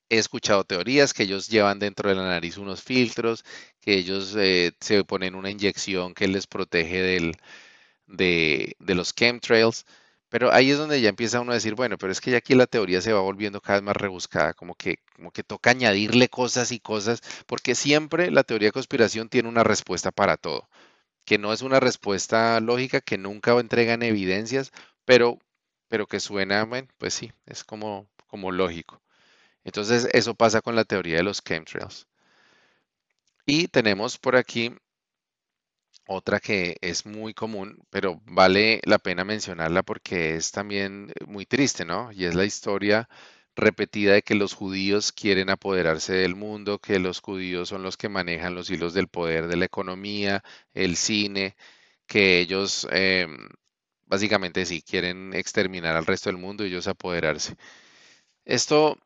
He escuchado teorías que ellos llevan dentro de la nariz unos filtros, que ellos eh, se ponen una inyección que les protege del, de, de los chemtrails. Pero ahí es donde ya empieza uno a decir, bueno, pero es que ya aquí la teoría se va volviendo cada vez más rebuscada, como que, como que toca añadirle cosas y cosas, porque siempre la teoría de conspiración tiene una respuesta para todo, que no es una respuesta lógica, que nunca entregan evidencias, pero, pero que suena, bueno, pues sí, es como, como lógico. Entonces, eso pasa con la teoría de los chemtrails. Y tenemos por aquí otra que es muy común, pero vale la pena mencionarla porque es también eh, muy triste, ¿no? Y es la historia repetida de que los judíos quieren apoderarse del mundo, que los judíos son los que manejan los hilos del poder de la economía, el cine, que ellos em, básicamente sí quieren exterminar al resto del mundo y ellos apoderarse. Esto,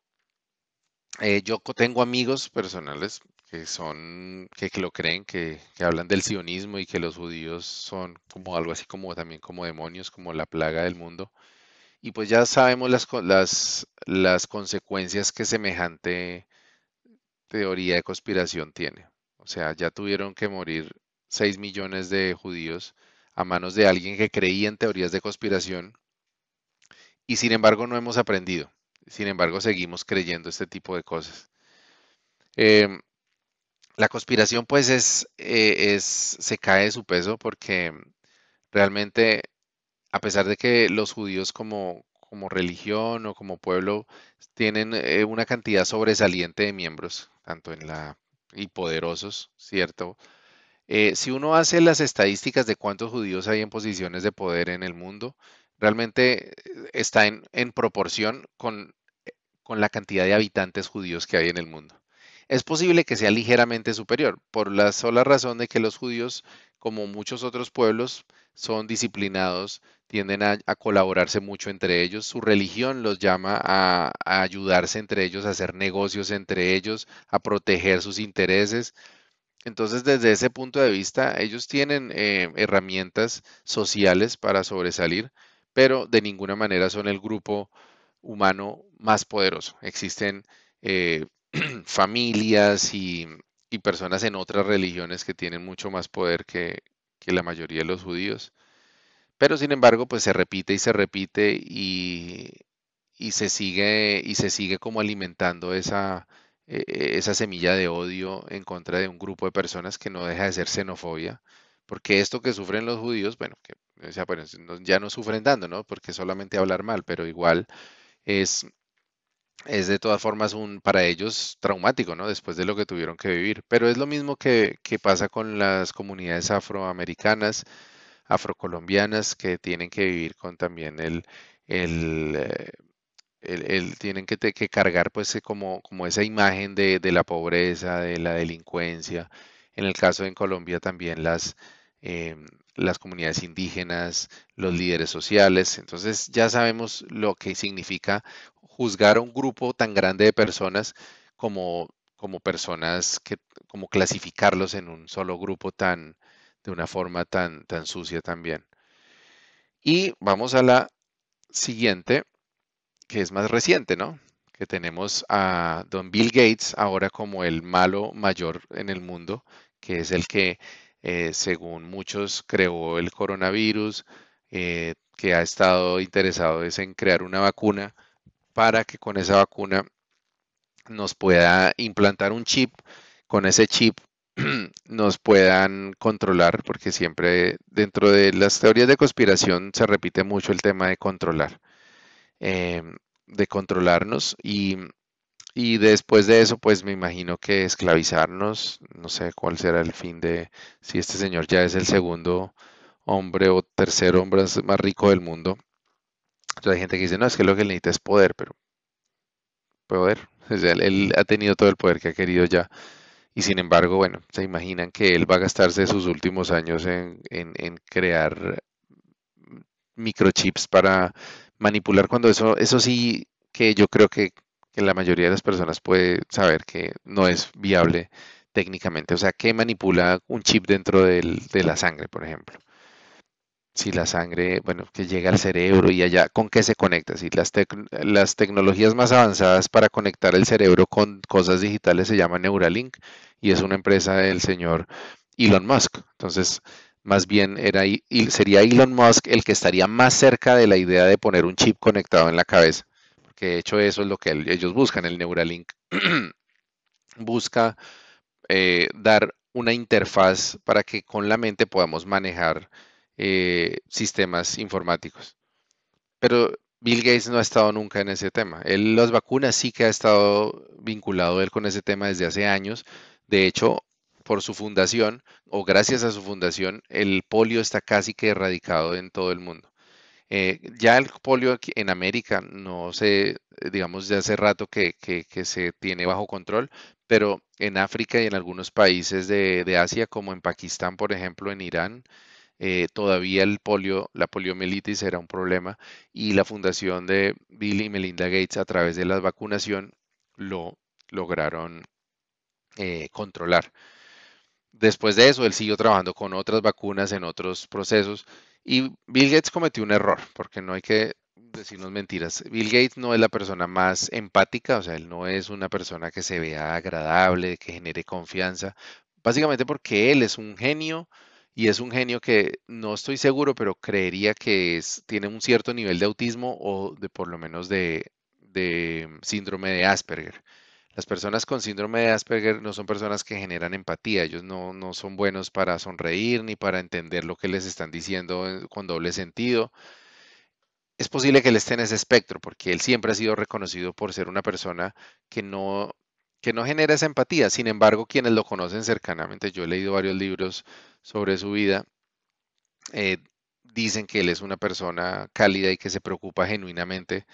eh, yo tengo amigos personales que son, que, lo creen, que, hablan del sionismo y que los judíos son como algo así como también como demonios, como la plaga del mundo. Y pues ya sabemos las, las, las consecuencias que semejante teoría de conspiración tiene. O sea, ya tuvieron que morir 6 millones de judíos a manos de alguien que creía en teorías de conspiración y sin embargo no hemos aprendido. Sin embargo, seguimos creyendo este tipo de cosas. Em, la conspiración pues es, eh, es, se cae de su peso porque realmente, a pesar de que los judíos como, religión o como pueblo tienen eh, una cantidad sobresaliente de miembros, tanto en la y poderosos, ¿cierto? Eh, si uno hace las estadísticas de cuántos judíos hay en posiciones de poder en el mundo, realmente está en, en proporción con, con la cantidad de habitantes judíos que hay en el mundo es posible que sea ligeramente superior, por la sola razón de que los judíos, como muchos otros pueblos, son disciplinados, tienden a, colaborarse mucho entre ellos, su religión los llama a, ayudarse entre ellos, a hacer negocios entre ellos, a proteger sus intereses. Entonces, desde ese punto de vista, ellos tienen eh, herramientas sociales para sobresalir, pero de ninguna manera son el grupo humano más poderoso. Existen eh, familias y, personas en otras religiones que tienen mucho más poder que, la mayoría de los judíos. Pero sin embargo, pues se repite y se repite y, se sigue y se sigue como alimentando esa, e, e, semilla de odio en contra de un grupo de personas que no deja de ser xenofobia. Porque esto que sufren los judíos, bueno, que ya no sufren dando, ¿no? Porque solamente hablar mal, pero igual es es de todas formas un, para ellos traumático, ¿no? Después de lo que tuvieron que vivir. Pero es lo mismo que, que pasa con las comunidades afroamericanas, afrocolombianas, que tienen que vivir con también el, el, eh, el, tienen que, que, cargar pues eh, como, como esa imagen de, de, la pobreza, de la delincuencia. En el caso de Colombia también las, eh, las comunidades indígenas, los líderes sociales. Entonces ya sabemos lo que significa juzgar a un grupo tan grande de personas como, como personas que, como clasificarlos en un solo grupo tan, de una forma tan, tan sucia también. Y vamos a la siguiente, que es más reciente, ¿no? Que tenemos a don Bill Gates ahora como el malo mayor en el mundo, que es el que, eh, según muchos, creó el coronavirus, eh, que ha estado interesado es en crear una vacuna para que con esa vacuna nos pueda implantar un chip, con ese chip nos puedan controlar, porque siempre dentro de las teorías de conspiración se repite mucho el tema de controlar, em, de controlarnos y, y, después de eso, pues me imagino que esclavizarnos, no sé cuál será el fin de si este señor ya es el segundo hombre o tercer hombre más rico del mundo. Entonces hay gente que dice, no, es que lo que necesita es poder, pero poder, él ha tenido todo el poder que ha querido ya y sin embargo, bueno, se imaginan que él va a gastarse sus últimos años en, crear microchips para manipular cuando eso, eso sí que yo creo que, la mayoría de las personas puede saber que no es viable técnicamente. O sea, que manipula un chip dentro de la sangre, por ejemplo si la sangre, bueno, que llega al cerebro y allá, ¿con qué se conecta? Si las, las tecnologías más avanzadas para conectar el cerebro con cosas digitales se llama Neuralink y es una empresa del señor Elon Musk. Entonces, más bien era, sería Elon Musk el que estaría más cerca de la idea de poner un chip conectado en la cabeza, porque de hecho eso es lo que ellos buscan, el Neuralink busca eh, dar una interfaz para que con la mente podamos manejar eh, sistemas informáticos. Pero Bill Gates no ha estado nunca en ese tema. Él, las vacunas sí que ha estado vinculado él con ese tema desde hace años. De hecho, por su fundación o gracias a su fundación, el polio está casi que erradicado en todo el mundo. Eh, ya el polio aquí en América no sé, digamos, de hace rato que, se tiene bajo control, pero en África y en algunos países de, de Asia, como en Pakistán, por ejemplo, en Irán, eh, todavía el polio, la poliomielitis era un problema y la fundación de Bill y Melinda Gates a través de la vacunación lo lograron eh, controlar. Después de eso, él siguió trabajando con otras vacunas en otros procesos y Bill Gates cometió un error, porque no hay que decirnos mentiras. Bill Gates no es la persona más empática, o sea, él no es una persona que se vea agradable, que genere confianza, básicamente porque él es un genio y es un genio que no estoy seguro, pero creería que es, tiene un cierto nivel de autismo o de por lo menos de, síndrome de Asperger. Las personas con síndrome de Asperger no son personas que generan empatía, ellos no, no son buenos para sonreír ni para entender lo que les están diciendo con doble sentido. Es posible que él esté en ese espectro, porque él siempre ha sido reconocido por ser una persona que no, que no genera esa empatía. Sin embargo, quienes lo conocen cercanamente, yo he leído varios libros sobre su vida, eh, dicen que él es una persona cálida y que se preocupa genuinamente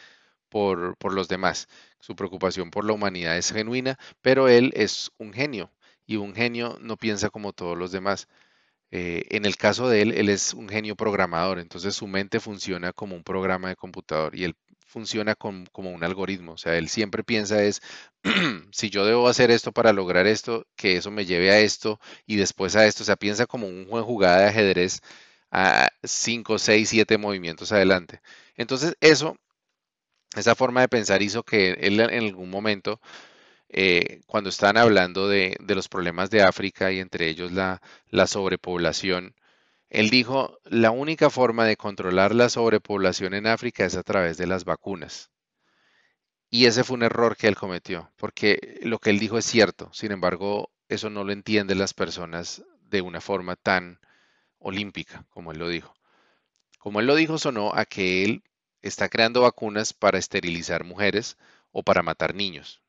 por, los demás. Su preocupación por la humanidad es genuina, pero él es un genio y un genio no piensa como todos los demás. Eh, en el caso de él, él es un genio programador, entonces su mente funciona como un programa de computador y él funciona como un algoritmo. O sea, él siempre piensa es, si yo debo hacer esto para lograr esto, que eso me lleve a esto y después a esto. O sea, piensa como un juego jugada de ajedrez a 5, 6, 7 movimientos adelante. Entonces, eso, esa forma de pensar hizo que él en algún momento, eh, cuando estaban hablando de, los problemas de África y entre ellos la, la sobrepoblación, él dijo, la única forma de controlar la sobrepoblación en África es a través de las vacunas. Y ese fue un error que él cometió, porque lo que él dijo es cierto, sin embargo, eso no lo entienden las personas de una forma tan olímpica como él lo dijo. Como él lo dijo, sonó a que él está creando vacunas para esterilizar mujeres o para matar niños.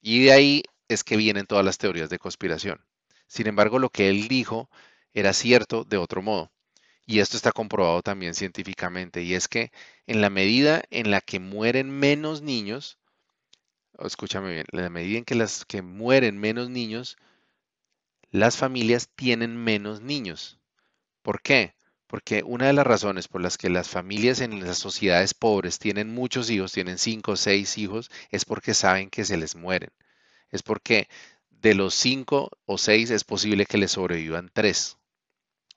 Y de ahí es que vienen todas las teorías de conspiración. Sin embargo, lo que él dijo era cierto de otro modo. Y esto está comprobado también científicamente. Y es que en la medida en la que mueren menos niños, escúchame bien, en la medida en que las que mueren menos niños, las familias tienen menos niños. ¿Por qué? Porque una de las razones por las que las familias en las sociedades pobres tienen muchos hijos, tienen cinco o seis hijos, es porque saben que se les mueren. Es porque de los cinco o seis es posible que les sobrevivan tres.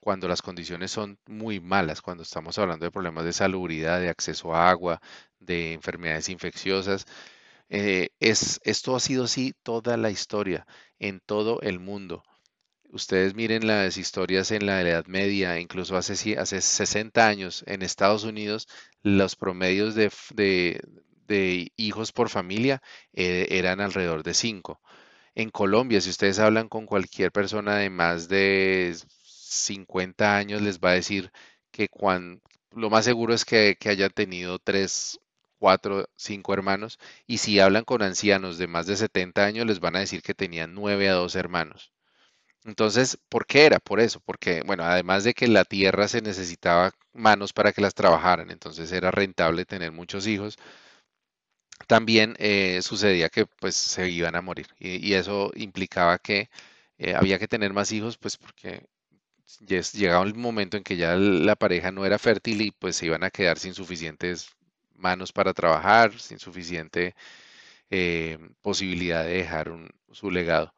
Cuando las condiciones son muy malas, cuando estamos hablando de problemas de salubridad, de acceso a agua, de enfermedades infecciosas, eh, es, esto ha sido así toda la historia, en todo el mundo. Ustedes miren las historias en la Edad Media, incluso hace, hace 60 años en Estados Unidos, los promedios de, hijos por familia eh, eran alrededor de 5. En Colombia, si ustedes hablan con cualquier persona de más de 50 años, les va a decir que lo más seguro es que, que hayan tenido 3, 4, 5 hermanos. Y si hablan con ancianos de más de 70 años, les van a decir que tenían 9 a 2 hermanos. Entonces, ¿por qué era? Por eso, porque, bueno, además de que la tierra se necesitaba manos para que las trabajaran, entonces era rentable tener muchos hijos, también eh, sucedía que pues se iban a morir y, eso implicaba que eh, había que tener más hijos, pues porque llegaba un momento en que ya la pareja no era fértil y pues se iban a quedar sin suficientes manos para trabajar, sin suficiente eh, posibilidad de dejar su legado.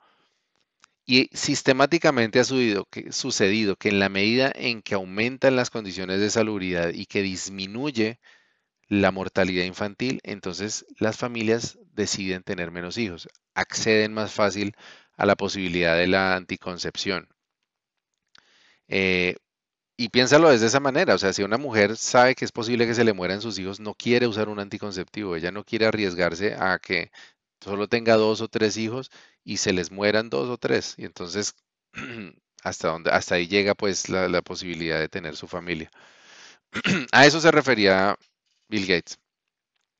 Y sistemáticamente ha sucedido que, en la medida en que aumentan las condiciones de salubridad y que disminuye la mortalidad infantil, entonces las familias deciden tener menos hijos, acceden más fácil a la posibilidad de la anticoncepción. Eh, y piénsalo desde esa manera, o sea, si una mujer sabe que es posible que se le mueran sus hijos, no quiere usar un anticonceptivo, ella no quiere arriesgarse a que solo tenga dos o tres hijos y se les mueran dos o tres. Y entonces, hasta, donde, hasta ahí llega pues la, posibilidad de tener su familia. a eso se refería Bill Gates.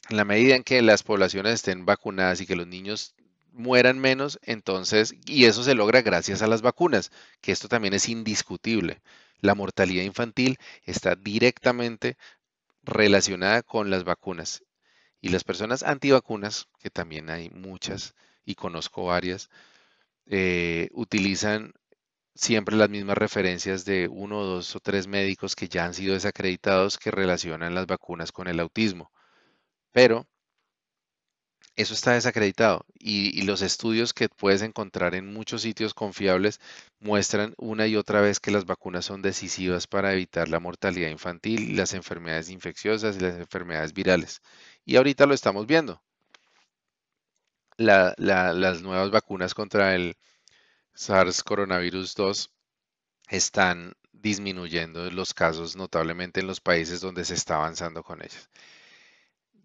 En la medida en que las poblaciones estén vacunadas y que los niños mueran menos, entonces, y eso se logra gracias a las vacunas, que esto también es indiscutible. La mortalidad infantil está directamente relacionada con las vacunas. Y las personas antivacunas, que también hay muchas y conozco varias, eh, utilizan siempre las mismas referencias de uno, dos o tres médicos que ya han sido desacreditados que relacionan las vacunas con el autismo. Pero eso está desacreditado y, y, los estudios que puedes encontrar en muchos sitios confiables muestran una y otra vez que las vacunas son decisivas para evitar la mortalidad infantil las enfermedades infecciosas y las enfermedades virales. Y ahorita lo estamos viendo. Las nuevas vacunas contra el SARS coronavirus 2 están disminuyendo los casos notablemente en los países donde se está avanzando con ellas.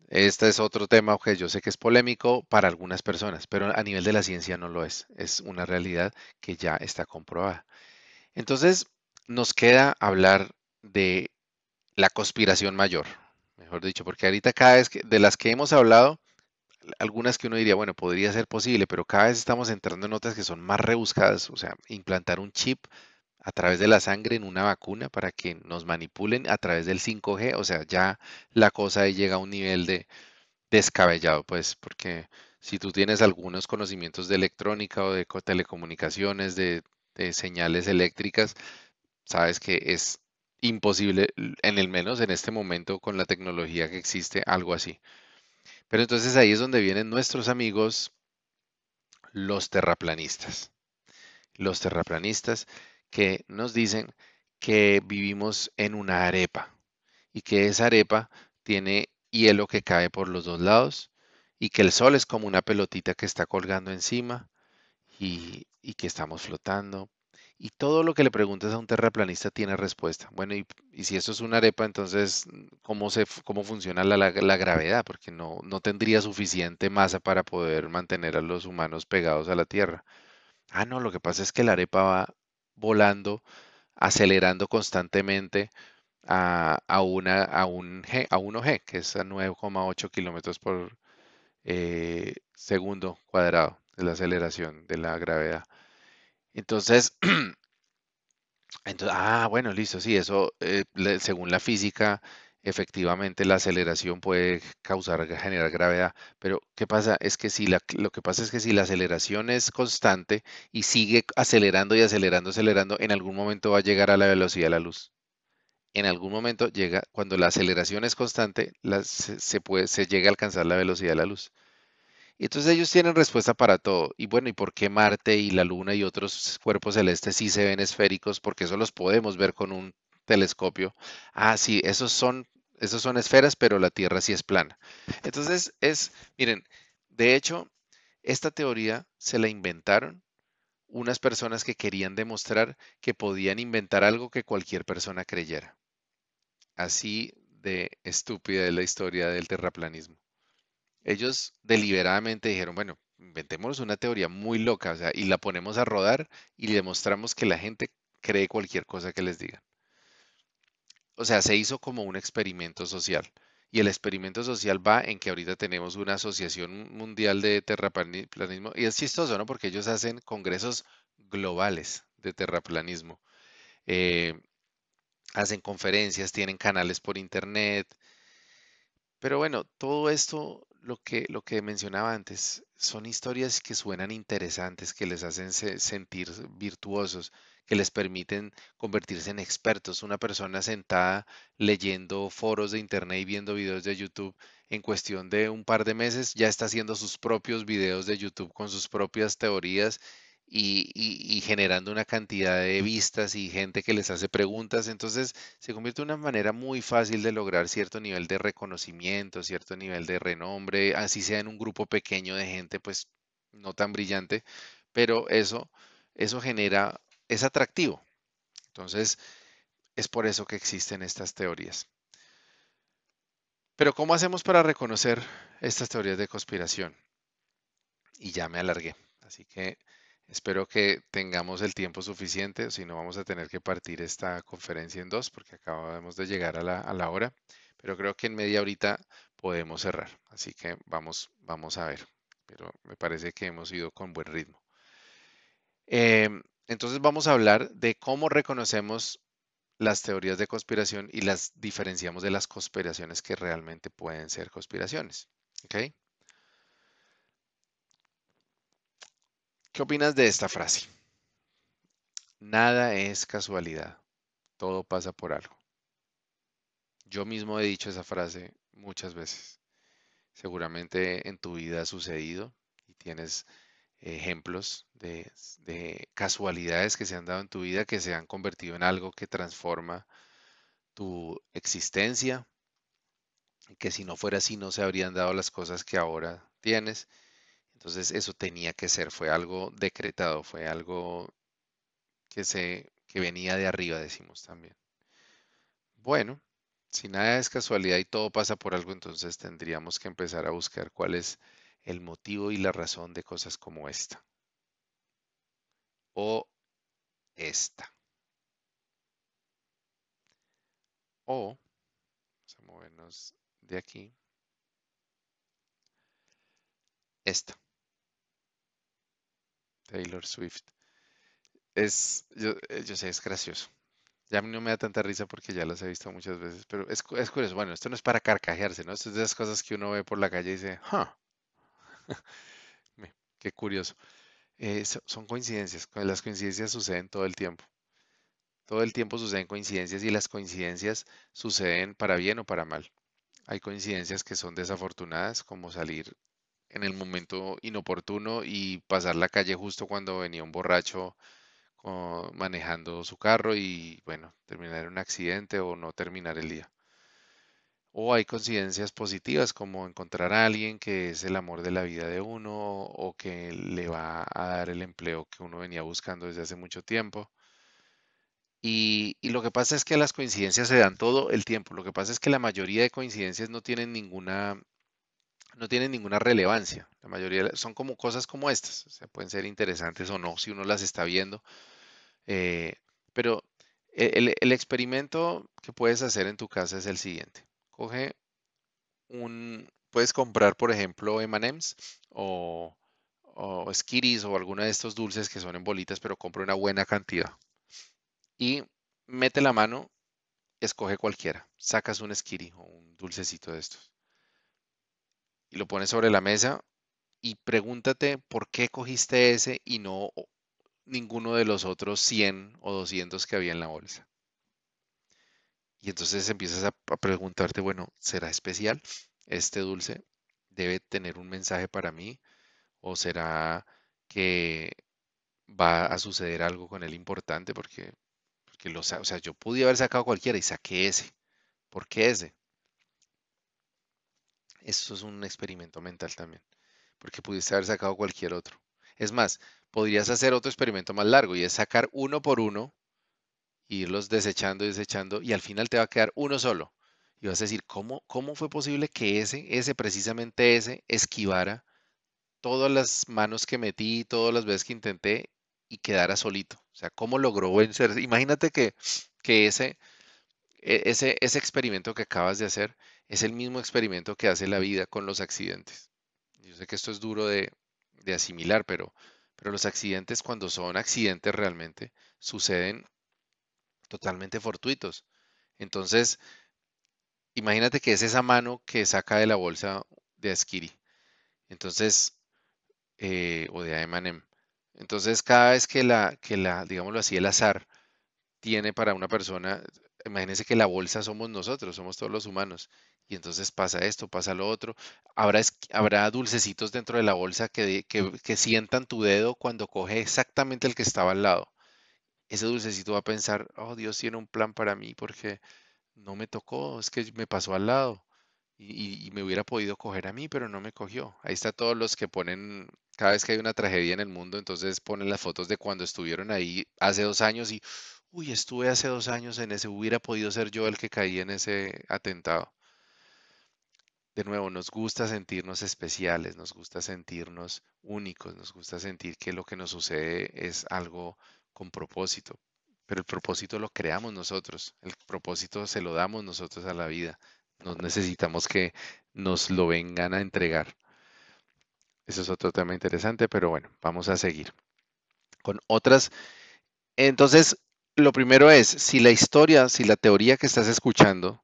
Este es otro tema que yo sé que es polémico para algunas personas, pero a nivel de la ciencia no lo es. Es una realidad que ya está comprobada. Entonces, nos queda hablar de la conspiración mayor, mejor dicho, porque ahorita cada vez que, de las que hemos hablado, algunas que uno diría, bueno, podría ser posible, pero cada vez estamos entrando en otras que son más rebuscadas, o sea, implantar un chip a través de la sangre en una vacuna para que nos manipulen a través del 5G, o sea, ya la cosa llega a un nivel de descabellado, pues, porque si tú tienes algunos conocimientos de electrónica o de telecomunicaciones, de, de señales eléctricas, sabes que es imposible, en el menos en este momento con la tecnología que existe, algo así. Pero entonces ahí es donde vienen nuestros amigos, los terraplanistas. Los terraplanistas que nos dicen que vivimos en una arepa y que esa arepa tiene hielo que cae por los dos lados y que el sol es como una pelotita que está colgando encima y, y que estamos flotando y todo lo que le preguntes a un terraplanista tiene respuesta. Bueno, y, si eso es una arepa, entonces, ¿cómo, se, cómo funciona la, la, gravedad? Porque no, no tendría suficiente masa para poder mantener a los humanos pegados a la Tierra. Ah, no, lo que pasa es que la arepa va volando, acelerando constantemente a, a, una, a, un, G, a 1G, que es a 9,8 kilómetros por, eh, segundo cuadrado de la aceleración de la gravedad. Entonces, ah, bueno, listo, sí, eso eh, según la física, efectivamente la aceleración puede causar, generar gravedad. Pero, ¿qué pasa? Es que si la, lo que pasa es que si la aceleración es constante y sigue acelerando y acelerando, acelerando, en algún momento va a llegar a la velocidad de la luz en algún momento llega, cuando la aceleración es constante, se, puede, se llega a alcanzar la velocidad de la luz. Y entonces ellos tienen respuesta para todo. Y bueno, ¿y por qué Marte y la Luna y otros cuerpos celestes sí se ven esféricos? Porque eso los podemos ver con un telescopio. Ah, sí, esos son, esos son esferas, pero la Tierra sí es plana. Entonces es, miren, de hecho, esta teoría se la inventaron unas personas que querían demostrar que podían inventar algo que cualquier persona creyera. Así de estúpida es la historia del terraplanismo. Ellos deliberadamente dijeron, bueno, inventemos una teoría muy loca, o sea, y la ponemos a rodar y demostramos que la gente cree cualquier cosa que les digan. O sea, se hizo como un experimento social. Y el experimento social va en que ahorita tenemos una asociación mundial de terraplanismo. Y es chistoso, ¿no? Porque ellos hacen congresos globales de terraplanismo. Eh, hacen conferencias, tienen canales por internet. Pero bueno, todo esto, lo que, lo que mencionaba antes, son historias que suenan interesantes, que les hacen sentir virtuosos, que les permiten convertirse en expertos. Una persona sentada leyendo foros de internet y viendo videos de YouTube en cuestión de un par de meses ya está haciendo sus propios videos de YouTube con sus propias teorías y, generando una cantidad de vistas y gente que les hace preguntas. Entonces se convierte en una manera muy fácil de lograr cierto nivel de reconocimiento, cierto nivel de renombre, así sea en un grupo pequeño de gente, pues no tan brillante, pero eso, eso genera, es atractivo. Entonces, es por eso que existen estas teorías. Pero ¿cómo hacemos para reconocer estas teorías de conspiración? Y ya me alargué. Así que Espero que tengamos el tiempo suficiente, si no vamos a tener que partir esta conferencia en dos porque acabamos de llegar a la, hora, pero creo que en media horita podemos cerrar, así que vamos, vamos a ver, pero me parece que hemos ido con buen ritmo. Em, entonces vamos a hablar de cómo reconocemos las teorías de conspiración y las diferenciamos de las conspiraciones que realmente pueden ser conspiraciones. ¿ok? ¿Qué opinas de esta frase? Nada es casualidad, todo pasa por algo. Yo mismo he dicho esa frase muchas veces. Seguramente en tu vida ha sucedido y tienes ejemplos de, casualidades que se han dado en tu vida que se han convertido en algo que transforma tu existencia, que si no fuera así no se habrían dado las cosas que ahora tienes entonces eso tenía que ser, fue algo decretado, fue algo que se que venía de arriba, decimos también. Bueno, si nada es casualidad y todo pasa por algo, entonces tendríamos que empezar a buscar cuál es el motivo y la razón de cosas como esta. O esta. O, vamos a movernos de aquí. Esta. Taylor Swift. Es, yo, eh, yo sé, es gracioso. Ya no me da tanta risa porque ya las he visto muchas veces, pero es, es curioso. Bueno, esto no es para carcajearse, ¿no? Esto es de esas cosas que uno ve por la calle y dice, ¡huh! Qué curioso. Eh, son coincidencias. Las coincidencias suceden todo el tiempo. Todo el tiempo suceden coincidencias y las coincidencias suceden para bien o para mal. Hay coincidencias que son desafortunadas, como salir en el momento inoportuno y pasar la calle justo cuando venía un borracho manejando su carro y bueno, terminar en un accidente o no terminar el día. O hay coincidencias positivas como encontrar a alguien que es el amor de la vida de uno o que le va a dar el empleo que uno venía buscando desde hace mucho tiempo. Y, y, lo que pasa es que las coincidencias se dan todo el tiempo. Lo que pasa es que la mayoría de coincidencias no tienen ninguna no tienen ninguna relevancia. La mayoría son como cosas como estas. O pueden ser interesantes o no si uno las está viendo. Eh, pero e, el, experimento que puedes hacer en tu casa es el siguiente. Coge un, puedes comprar, por ejemplo, M&M's o, o o alguna de estos dulces que son en bolitas, pero compra una buena cantidad. Y mete la mano, escoge cualquiera. Sacas un Skitty o un dulcecito de estos. Lo pones sobre la mesa y pregúntate por qué cogiste ese y no ninguno de los otros 100 o 200 que había en la bolsa. Y entonces empiezas a, preguntarte, bueno, ¿será especial este dulce? ¿Debe tener un mensaje para mí? ¿O será que va a suceder algo con él importante? Porque, porque lo, o sea, yo pude haber sacado cualquiera y saqué ese. ¿Por qué ese? Eso es un experimento mental también, porque pudiste haber sacado cualquier otro. Es más, podrías hacer otro experimento más largo y es sacar uno por uno, irlos desechando y desechando y al final te va a quedar uno solo. Y vas a decir, ¿cómo, cómo fue posible que ese, ese, precisamente ese, esquivara todas las manos que metí, todas las veces que intenté y quedara solito? O sea, ¿cómo logró vencer? Imagínate que, que ese, e, ese, ese experimento que acabas de hacer es el mismo experimento que hace la vida con los accidentes. Yo sé que esto es duro de, asimilar, pero, pero los accidentes cuando son accidentes realmente suceden totalmente fortuitos. Entonces, imagínate que es esa mano que saca de la bolsa de Askiri. Entonces, eh, o de M&M. Entonces, cada vez que la, que así, el azar tiene para una persona, imagínense que la bolsa somos nosotros, somos todos los humanos. Y entonces pasa esto, pasa lo otro. Habrá, habrá dulcecitos dentro de la bolsa que, que, sientan tu dedo cuando coge exactamente el que estaba al lado. Ese dulcecito va a pensar, oh, Dios tiene un plan para mí porque no me tocó, es que me pasó al lado. Y, y, me hubiera podido coger a mí, pero no me cogió. Ahí está todos los que ponen, cada vez que hay una tragedia en el mundo, entonces ponen las fotos de cuando estuvieron ahí hace dos años y, uy, estuve hace dos años en ese, hubiera podido ser yo el que caí en ese atentado. De nuevo, nos gusta sentirnos especiales, nos gusta sentirnos únicos, nos gusta sentir que lo que nos sucede es algo con propósito, pero el propósito lo creamos nosotros, el propósito se lo damos nosotros a la vida, no necesitamos que nos lo vengan a entregar. Eso es otro tema interesante, pero bueno, vamos a seguir con otras. Entonces, lo primero es, si la historia, si la teoría que estás escuchando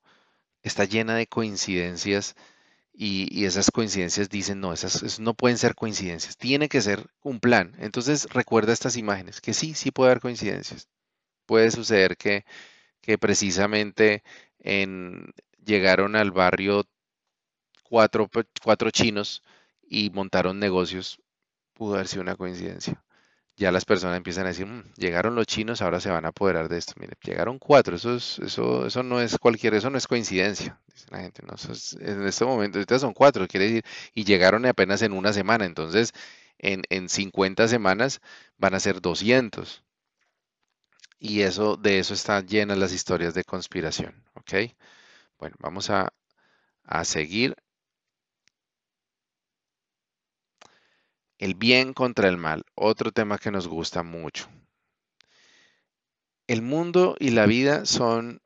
está llena de coincidencias y, esas coincidencias dicen, no, esas, no pueden ser coincidencias, tiene que ser un plan. Entonces recuerda estas imágenes, que sí, sí puede haber coincidencias. Puede suceder que, que precisamente en, llegaron al barrio cuatro, cuatro chinos y montaron negocios, pudo haber sido una coincidencia ya las personas empiezan a decir, mm, llegaron los chinos, ahora se van a apoderar de esto. Mire, llegaron cuatro, eso, es, eso, eso no es cualquier, eso no es coincidencia, dice la gente. No, en este momento, ahorita son cuatro, quiere decir, y llegaron apenas en una semana, entonces en, en 50 semanas van a ser 200. Y eso, de eso están llenas las historias de conspiración. Bueno, vamos a, a seguir El bien contra el mal, otro tema que nos gusta mucho. El mundo y la vida son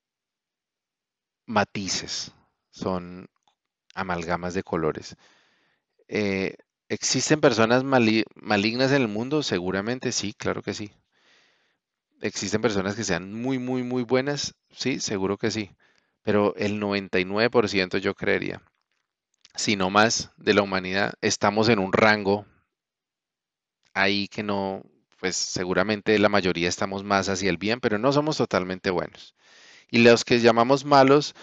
matices, son amalgamas de colores. Eh, ¿Existen personas malignas en el mundo? Seguramente sí, claro que sí. ¿Existen personas que sean muy, muy, muy buenas? Sí, seguro que sí. Pero el 99% yo creería, si no más, de la humanidad, estamos en un rango ahí que no, pues seguramente la mayoría estamos más hacia el bien, pero no somos totalmente buenos. Y los que llamamos malos,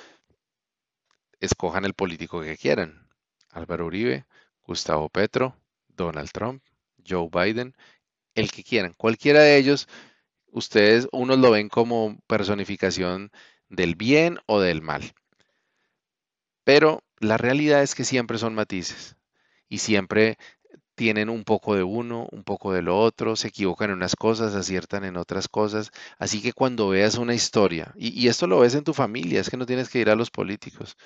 escojan el político que quieran. Álvaro Uribe, Gustavo Petro, Donald Trump, Joe Biden, el que quieran. Cualquiera de ellos, ustedes, unos lo ven como personificación del bien o del mal. Pero la realidad es que siempre son matices y siempre tienen un poco de uno, un poco de lo otro, se equivocan en unas cosas, aciertan en otras cosas. Así que cuando veas una historia, y, esto lo ves en tu familia, es que no tienes que ir a los políticos.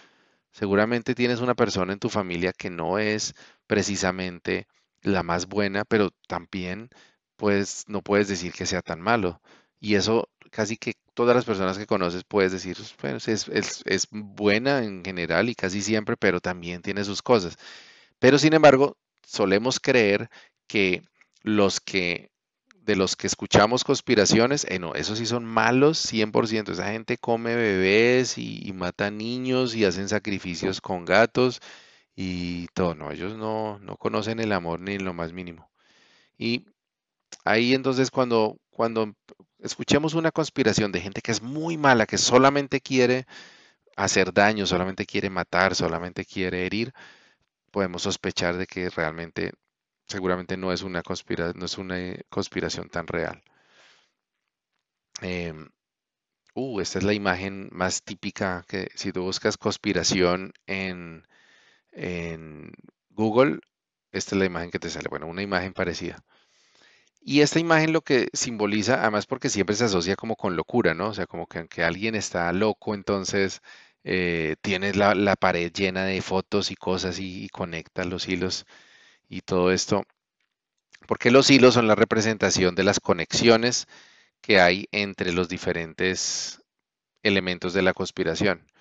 Seguramente tienes una persona en tu familia que no es precisamente la más buena, pero también pues no puedes decir que sea tan malo. Y eso casi que todas las personas que conoces puedes decir, pues, es, es buena en general y casi siempre, pero también tiene sus cosas. Pero sin embargo, solemos creer que los que de los que escuchamos conspiraciones, eh, esos sí son malos 100%. Esa gente come bebés y, mata niños y hacen sacrificios con gatos y todo. No, ellos no, no conocen el amor ni lo más mínimo. Y ahí entonces cuando, cuando escuchemos una conspiración de gente que es muy mala, que solamente quiere hacer daño, solamente quiere matar, solamente quiere herir, podemos sospechar de que realmente seguramente no es una, conspira no es una eh, conspiración tan real. Em, uh, esta es la imagen más típica que si tú buscas conspiración en, en Google, esta es la imagen que te sale. Bueno, una imagen parecida. Y esta imagen lo que simboliza, además porque siempre se asocia como con locura, ¿no? O sea, como que, que alguien está loco, entonces eh, tienes la, pared llena de fotos y cosas y conecta los hilos y todo esto, porque los hilos son la representación de las conexiones que hay entre los diferentes elementos de la conspiración.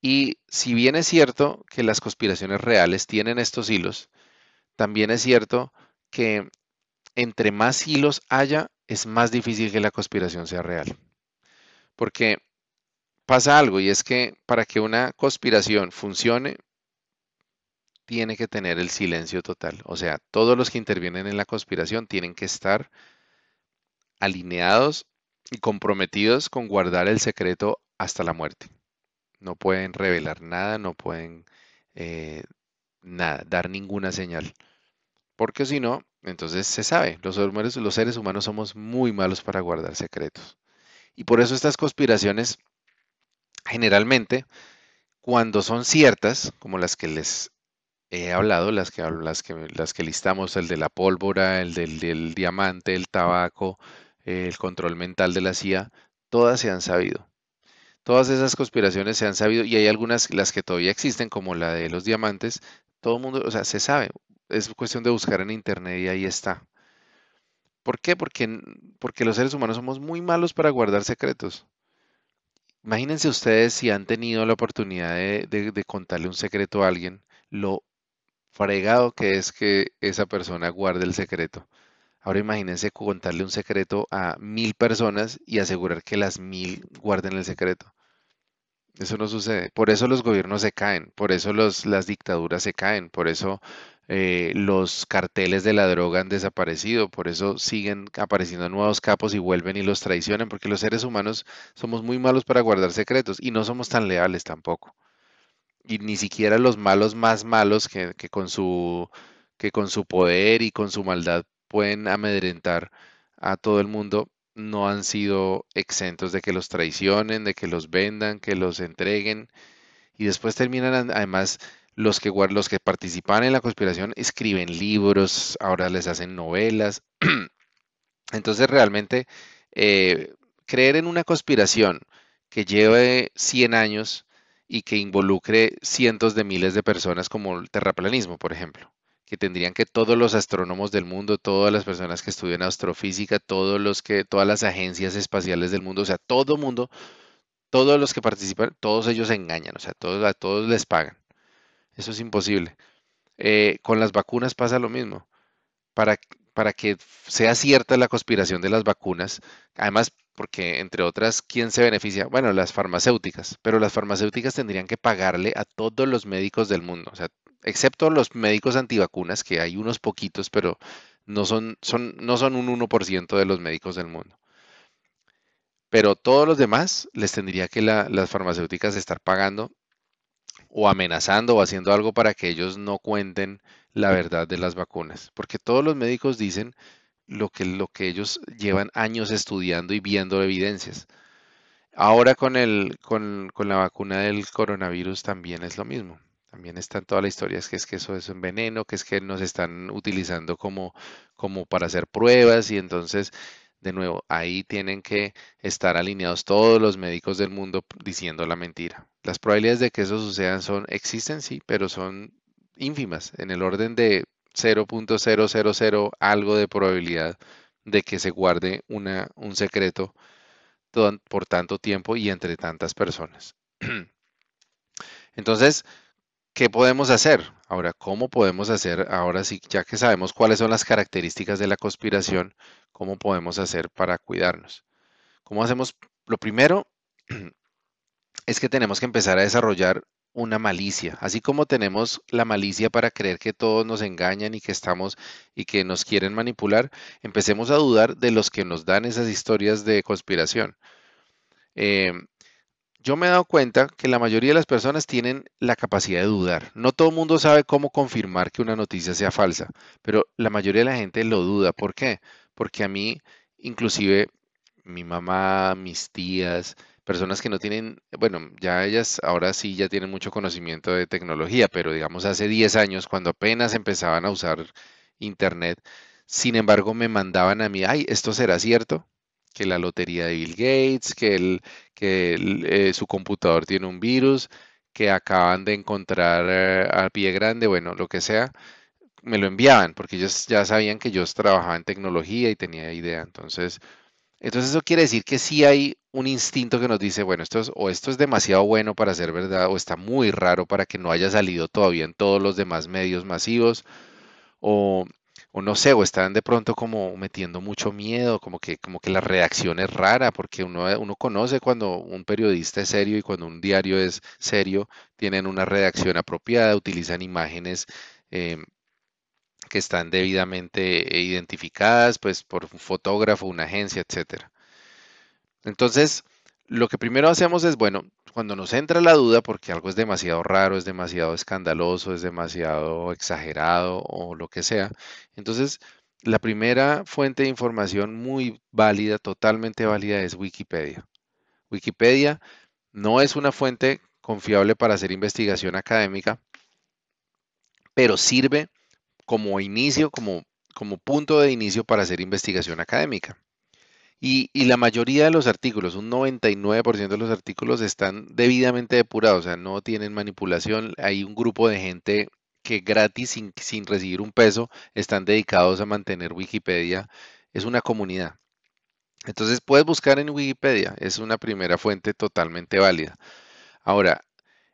Y si bien es cierto que las conspiraciones reales tienen estos hilos, también es cierto que entre más hilos haya, es más difícil que la conspiración sea real. Porque pasa algo y es que para que una conspiración funcione, tiene que tener el silencio total. O sea, todos los que intervienen en la conspiración tienen que estar alineados y comprometidos con guardar el secreto hasta la muerte. No pueden revelar nada, no pueden eh, nada, dar ninguna señal. Porque si no, entonces se sabe, los, los seres humanos somos muy malos para guardar secretos. Y por eso estas conspiraciones, generalmente, cuando son ciertas, como las que les he hablado, las que, las que, las que listamos, el de la pólvora, el del, diamante, el tabaco, el control mental de la CIA, todas se han sabido. Todas esas conspiraciones se han sabido y hay algunas, las que todavía existen, como la de los diamantes, todo el mundo, o sea, se sabe. Es cuestión de buscar en internet y ahí está. ¿Por qué? Porque, porque los seres humanos somos muy malos para guardar secretos. Imagínense ustedes si han tenido la oportunidad de, de contarle un secreto a alguien, lo fregado que es que esa persona guarde el secreto. Ahora imagínense contarle un secreto a mil personas y asegurar que las mil guarden el secreto. Eso no sucede. Por eso los gobiernos se caen, por eso las dictaduras se caen, por eso eh, los carteles de la droga han desaparecido, por eso siguen apareciendo nuevos capos y vuelven y los traicionan, porque los seres humanos somos muy malos para guardar secretos y no somos tan leales tampoco y ni siquiera los malos más malos que, con su, que con su poder y con su maldad pueden amedrentar a todo el mundo, no han sido exentos de que los traicionen, de que los vendan, que los entreguen. Y después terminan, además, los que, los que participan en la conspiración escriben libros, ahora les hacen novelas. Entonces, realmente, eh, creer en una conspiración que lleve 100 años y que involucre cientos de miles de personas como el terraplanismo, por ejemplo, que tendrían que todos los astrónomos del mundo, todas las personas que estudian astrofísica, todos los que, todas las agencias espaciales del mundo, o sea, todo mundo, todos los que participan, todos ellos engañan, o sea, todos, a todos les pagan. Eso es imposible. Eh, con las vacunas pasa lo mismo. Para, para que sea cierta la conspiración de las vacunas, además porque entre otras, ¿quién se beneficia? Bueno, las farmacéuticas, pero las farmacéuticas tendrían que pagarle a todos los médicos del mundo, o sea, excepto los médicos antivacunas, que hay unos poquitos, pero no son, son, no son un 1% de los médicos del mundo. Pero todos los demás les tendría que las farmacéuticas estar pagando o amenazando o haciendo algo para que ellos no cuenten la verdad de las vacunas, porque todos los médicos dicen lo que, lo que ellos llevan años estudiando y viendo evidencias. Ahora con, el, con, con, la vacuna del coronavirus también es lo mismo. También está en toda la historia, es que es que eso es un veneno, que es que nos están utilizando como, como para hacer pruebas y entonces, de nuevo, ahí tienen que estar alineados todos los médicos del mundo diciendo la mentira. Las probabilidades de que eso suceda son, existen sí, pero son ínfimas, en el orden de 0.000 algo de probabilidad de que se guarde una, un secreto por tanto tiempo y entre tantas personas. Entonces, ¿qué podemos hacer? Ahora, ¿cómo podemos hacer? Ahora sí, ya que sabemos cuáles son las características de la conspiración, ¿cómo podemos hacer para cuidarnos? ¿Cómo hacemos? Lo primero es que tenemos que empezar a desarrollar una malicia, así como tenemos la malicia para creer que todos nos engañan y que estamos y que nos quieren manipular, empecemos a dudar de los que nos dan esas historias de conspiración. Em, yo me he dado cuenta que la mayoría de las personas tienen la capacidad de dudar. No todo el mundo sabe cómo confirmar que una noticia sea falsa, pero la mayoría de la gente lo duda. ¿Por qué? Porque a mí, inclusive mi mamá, mis tías, personas que no tienen, bueno, ya ellas ahora sí ya tienen mucho conocimiento de tecnología, pero digamos hace 10 años, cuando apenas empezaban a usar Internet, sin embargo me mandaban a mí, ay, ¿esto será cierto? Que la lotería de Bill Gates, que, el, que eh, su computador tiene un virus, que acaban de encontrar eh, a pie grande, bueno, lo que sea, me lo enviaban, porque ellos ya sabían que yo trabajaba en tecnología y tenía idea. Entonces, entonces eso quiere decir que sí hay un instinto que nos dice, bueno, esto es, o esto es demasiado bueno para ser verdad, o está muy raro para que no haya salido todavía en todos los demás medios masivos, o, o no sé, o están de pronto como metiendo mucho miedo, como que, como que la reacción es rara, porque uno, uno conoce cuando un periodista es serio y cuando un diario es serio, tienen una redacción apropiada, utilizan imágenes em, que están debidamente identificadas pues por un fotógrafo, una agencia, etcétera. Entonces, lo que primero hacemos es, bueno, cuando nos entra la duda porque algo es demasiado raro, es demasiado escandaloso, es demasiado exagerado o lo que sea, entonces la primera fuente de información muy válida, totalmente válida, es Wikipedia. Wikipedia no es una fuente confiable para hacer investigación académica, pero sirve como inicio, como, como punto de inicio para hacer investigación académica. Y, la mayoría de los artículos, un 99% de los artículos están debidamente depurados, o sea, no tienen manipulación. Hay un grupo de gente que gratis, sin, sin recibir un peso, están dedicados a mantener Wikipedia. Es una comunidad. Entonces puedes buscar en Wikipedia, es una primera fuente totalmente válida. Ahora,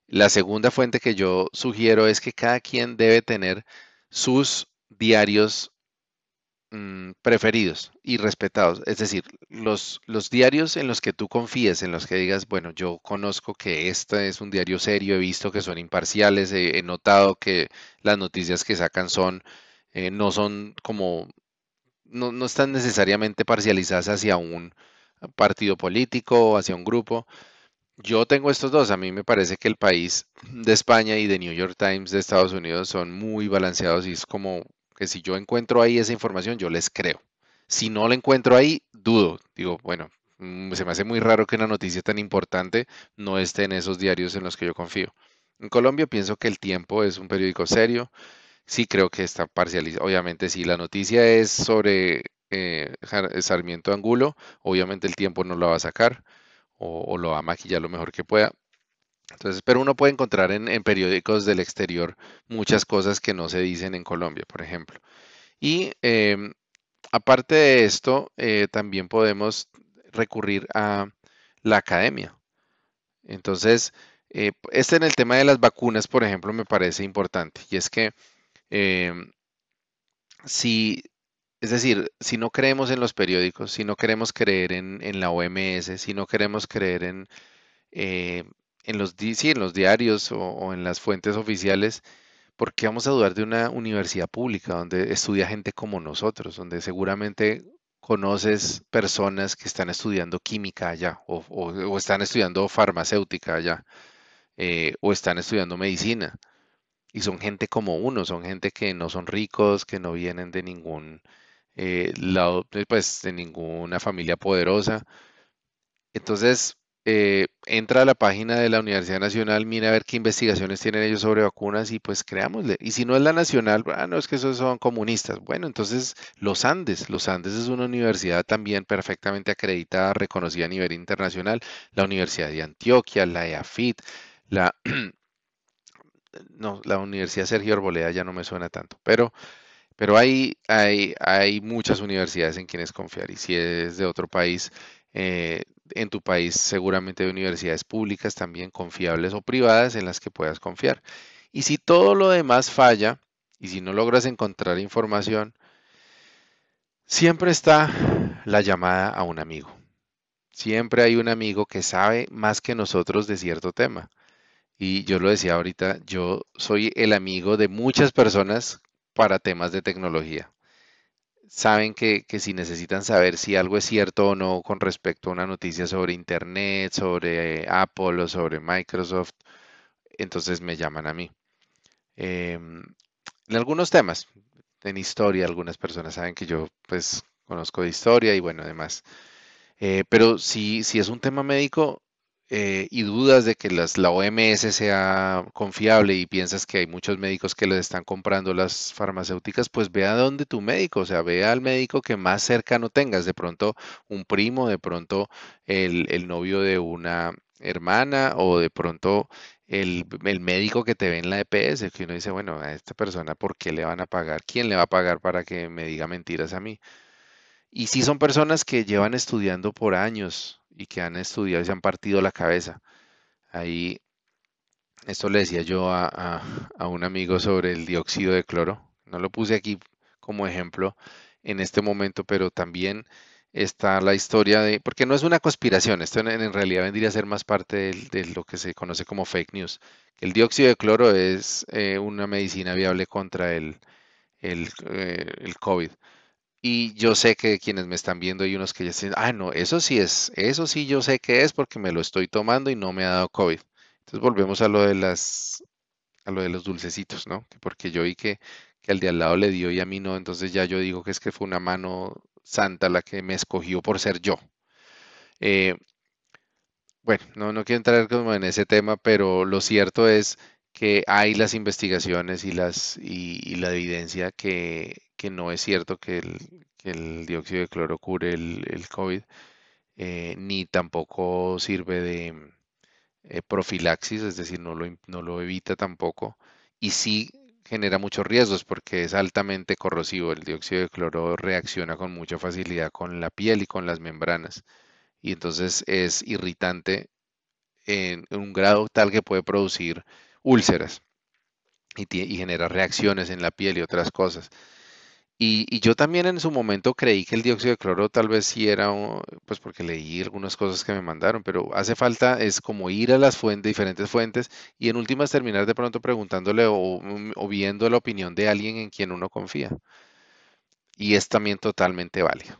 la segunda fuente que yo sugiero es que cada quien debe tener sus diarios mm, preferidos y respetados. Es decir, los, los diarios en los que tú confíes, en los que digas, bueno, yo conozco que este es un diario serio, he visto que son imparciales, he, notado que las noticias que sacan son, eh, no son como, no, no están necesariamente parcializadas hacia un partido político o hacia un grupo. Yo tengo estos dos. A mí me parece que el país de España y de New York Times de Estados Unidos son muy balanceados y es como que si yo encuentro ahí esa información, yo les creo. Si no la encuentro ahí, dudo. Digo, bueno, mm, se me hace muy raro que una noticia tan importante no esté en esos diarios en los que yo confío. En Colombia pienso que El Tiempo es un periódico serio. Sí creo que está parcializado. Obviamente, si la noticia es sobre eh, Sarmiento Angulo, obviamente El Tiempo no la va a sacar o, lo va a maquillar lo mejor que pueda. Entonces, pero uno puede encontrar en, periódicos del exterior muchas cosas que no se dicen en Colombia, por ejemplo. Y em, aparte de esto, eh, también podemos recurrir a la academia. Entonces, eh, este en el tema de las vacunas, por ejemplo, me parece importante. Y es que em, si es decir, si no creemos en los periódicos, si no queremos creer en, la OMS, si no queremos creer en, eh, en, los, en los diarios o, en las fuentes oficiales, ¿por qué vamos a dudar de una universidad pública donde estudia gente como nosotros, donde seguramente conoces personas que están estudiando química allá o, están estudiando farmacéutica allá eh, o están estudiando medicina? Y son gente como uno, son gente que no son ricos, que no vienen de ningún eh, eh, pues de ninguna familia poderosa. Entonces, eh, entra a la página de la Universidad Nacional, mira a ver qué investigaciones tienen ellos sobre vacunas y pues creámosle. Y si no es la nacional, ah, no es que esos son comunistas. Bueno, entonces los Andes, los Andes es una universidad también perfectamente acreditada, reconocida a nivel internacional, la Universidad de Antioquia, la EAFIT, la, no, la Universidad Sergio Arboleda ya no me suena tanto, pero pero hay, hay, hay muchas universidades en quienes confiar y si es de otro país, eh, en tu país seguramente hay universidades públicas también confiables o privadas en las que puedas confiar. Y si todo lo demás falla y si no logras encontrar información, siempre está la llamada a un amigo. Siempre hay un amigo que sabe más que nosotros de cierto tema. Y yo lo decía ahorita, yo soy el amigo de muchas personas para temas de tecnología saben que, si necesitan saber si algo es cierto o no con respecto a una noticia sobre Internet, sobre Apple o sobre Microsoft, entonces me llaman a mí. Em, en algunos temas, en historia, algunas personas saben que yo pues conozco de historia y bueno, además. Eh, pero si, si es un tema médico, eh, y dudas de que las, la OMS sea confiable y piensas que hay muchos médicos que les están comprando las farmacéuticas, pues ve a donde tu médico, o sea, ve al médico que más cercano tengas, de pronto un primo, de pronto el, el novio de una hermana o de pronto el, el, médico que te ve en la EPS, que uno dice, bueno, a esta persona, ¿por qué le van a pagar? ¿Quién le va a pagar para que me diga mentiras a mí? Y si son personas que llevan estudiando por años y que han estudiado y se han partido la cabeza. Ahí, esto le decía yo a, un amigo sobre el dióxido de cloro. No lo puse aquí como ejemplo en este momento, pero también está la historia de, porque no es una conspiración, esto en, realidad vendría a ser más parte de, lo que se conoce como fake news. El dióxido de cloro es eh, una medicina viable contra el, el, eh, el COVID. Y yo sé que quienes me están viendo hay unos que ya dicen, ah, no, eso sí es, eso sí yo sé que es porque me lo estoy tomando y no me ha dado COVID. Entonces volvemos a lo de las, a lo de los dulcecitos, ¿no? Porque yo vi que, que al de al lado le dio y a mí no, entonces ya yo digo que es que fue una mano santa la que me escogió por ser yo. Eh, bueno, no, no quiero entrar como en ese tema, pero lo cierto es que hay las investigaciones y, las, y la evidencia que, que no es cierto que el, dióxido de cloro cure el, COVID, eh, ni tampoco sirve de eh, profilaxis, es decir, no lo, evita tampoco, y sí genera muchos riesgos porque es altamente corrosivo. El dióxido de cloro reacciona con mucha facilidad con la piel y con las membranas, y entonces es irritante en un grado tal que puede producir úlceras y, y genera reacciones en la piel y otras cosas. Y, yo también en su momento creí que el dióxido de cloro tal vez sí era, pues porque leí algunas cosas que me mandaron, pero hace falta es como ir a las fuentes, diferentes fuentes y en últimas terminar de pronto preguntándole o, mm, o viendo la opinión de alguien en quien uno confía. Y es también totalmente válido.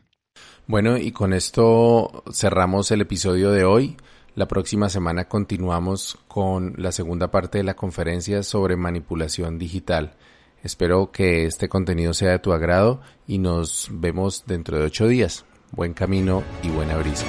Bueno, y con esto cerramos el episodio de hoy. La próxima semana continuamos con la segunda parte de la conferencia sobre manipulación digital. Espero que este contenido sea de tu agrado y nos vemos dentro de ocho días. Buen camino y buena brisa.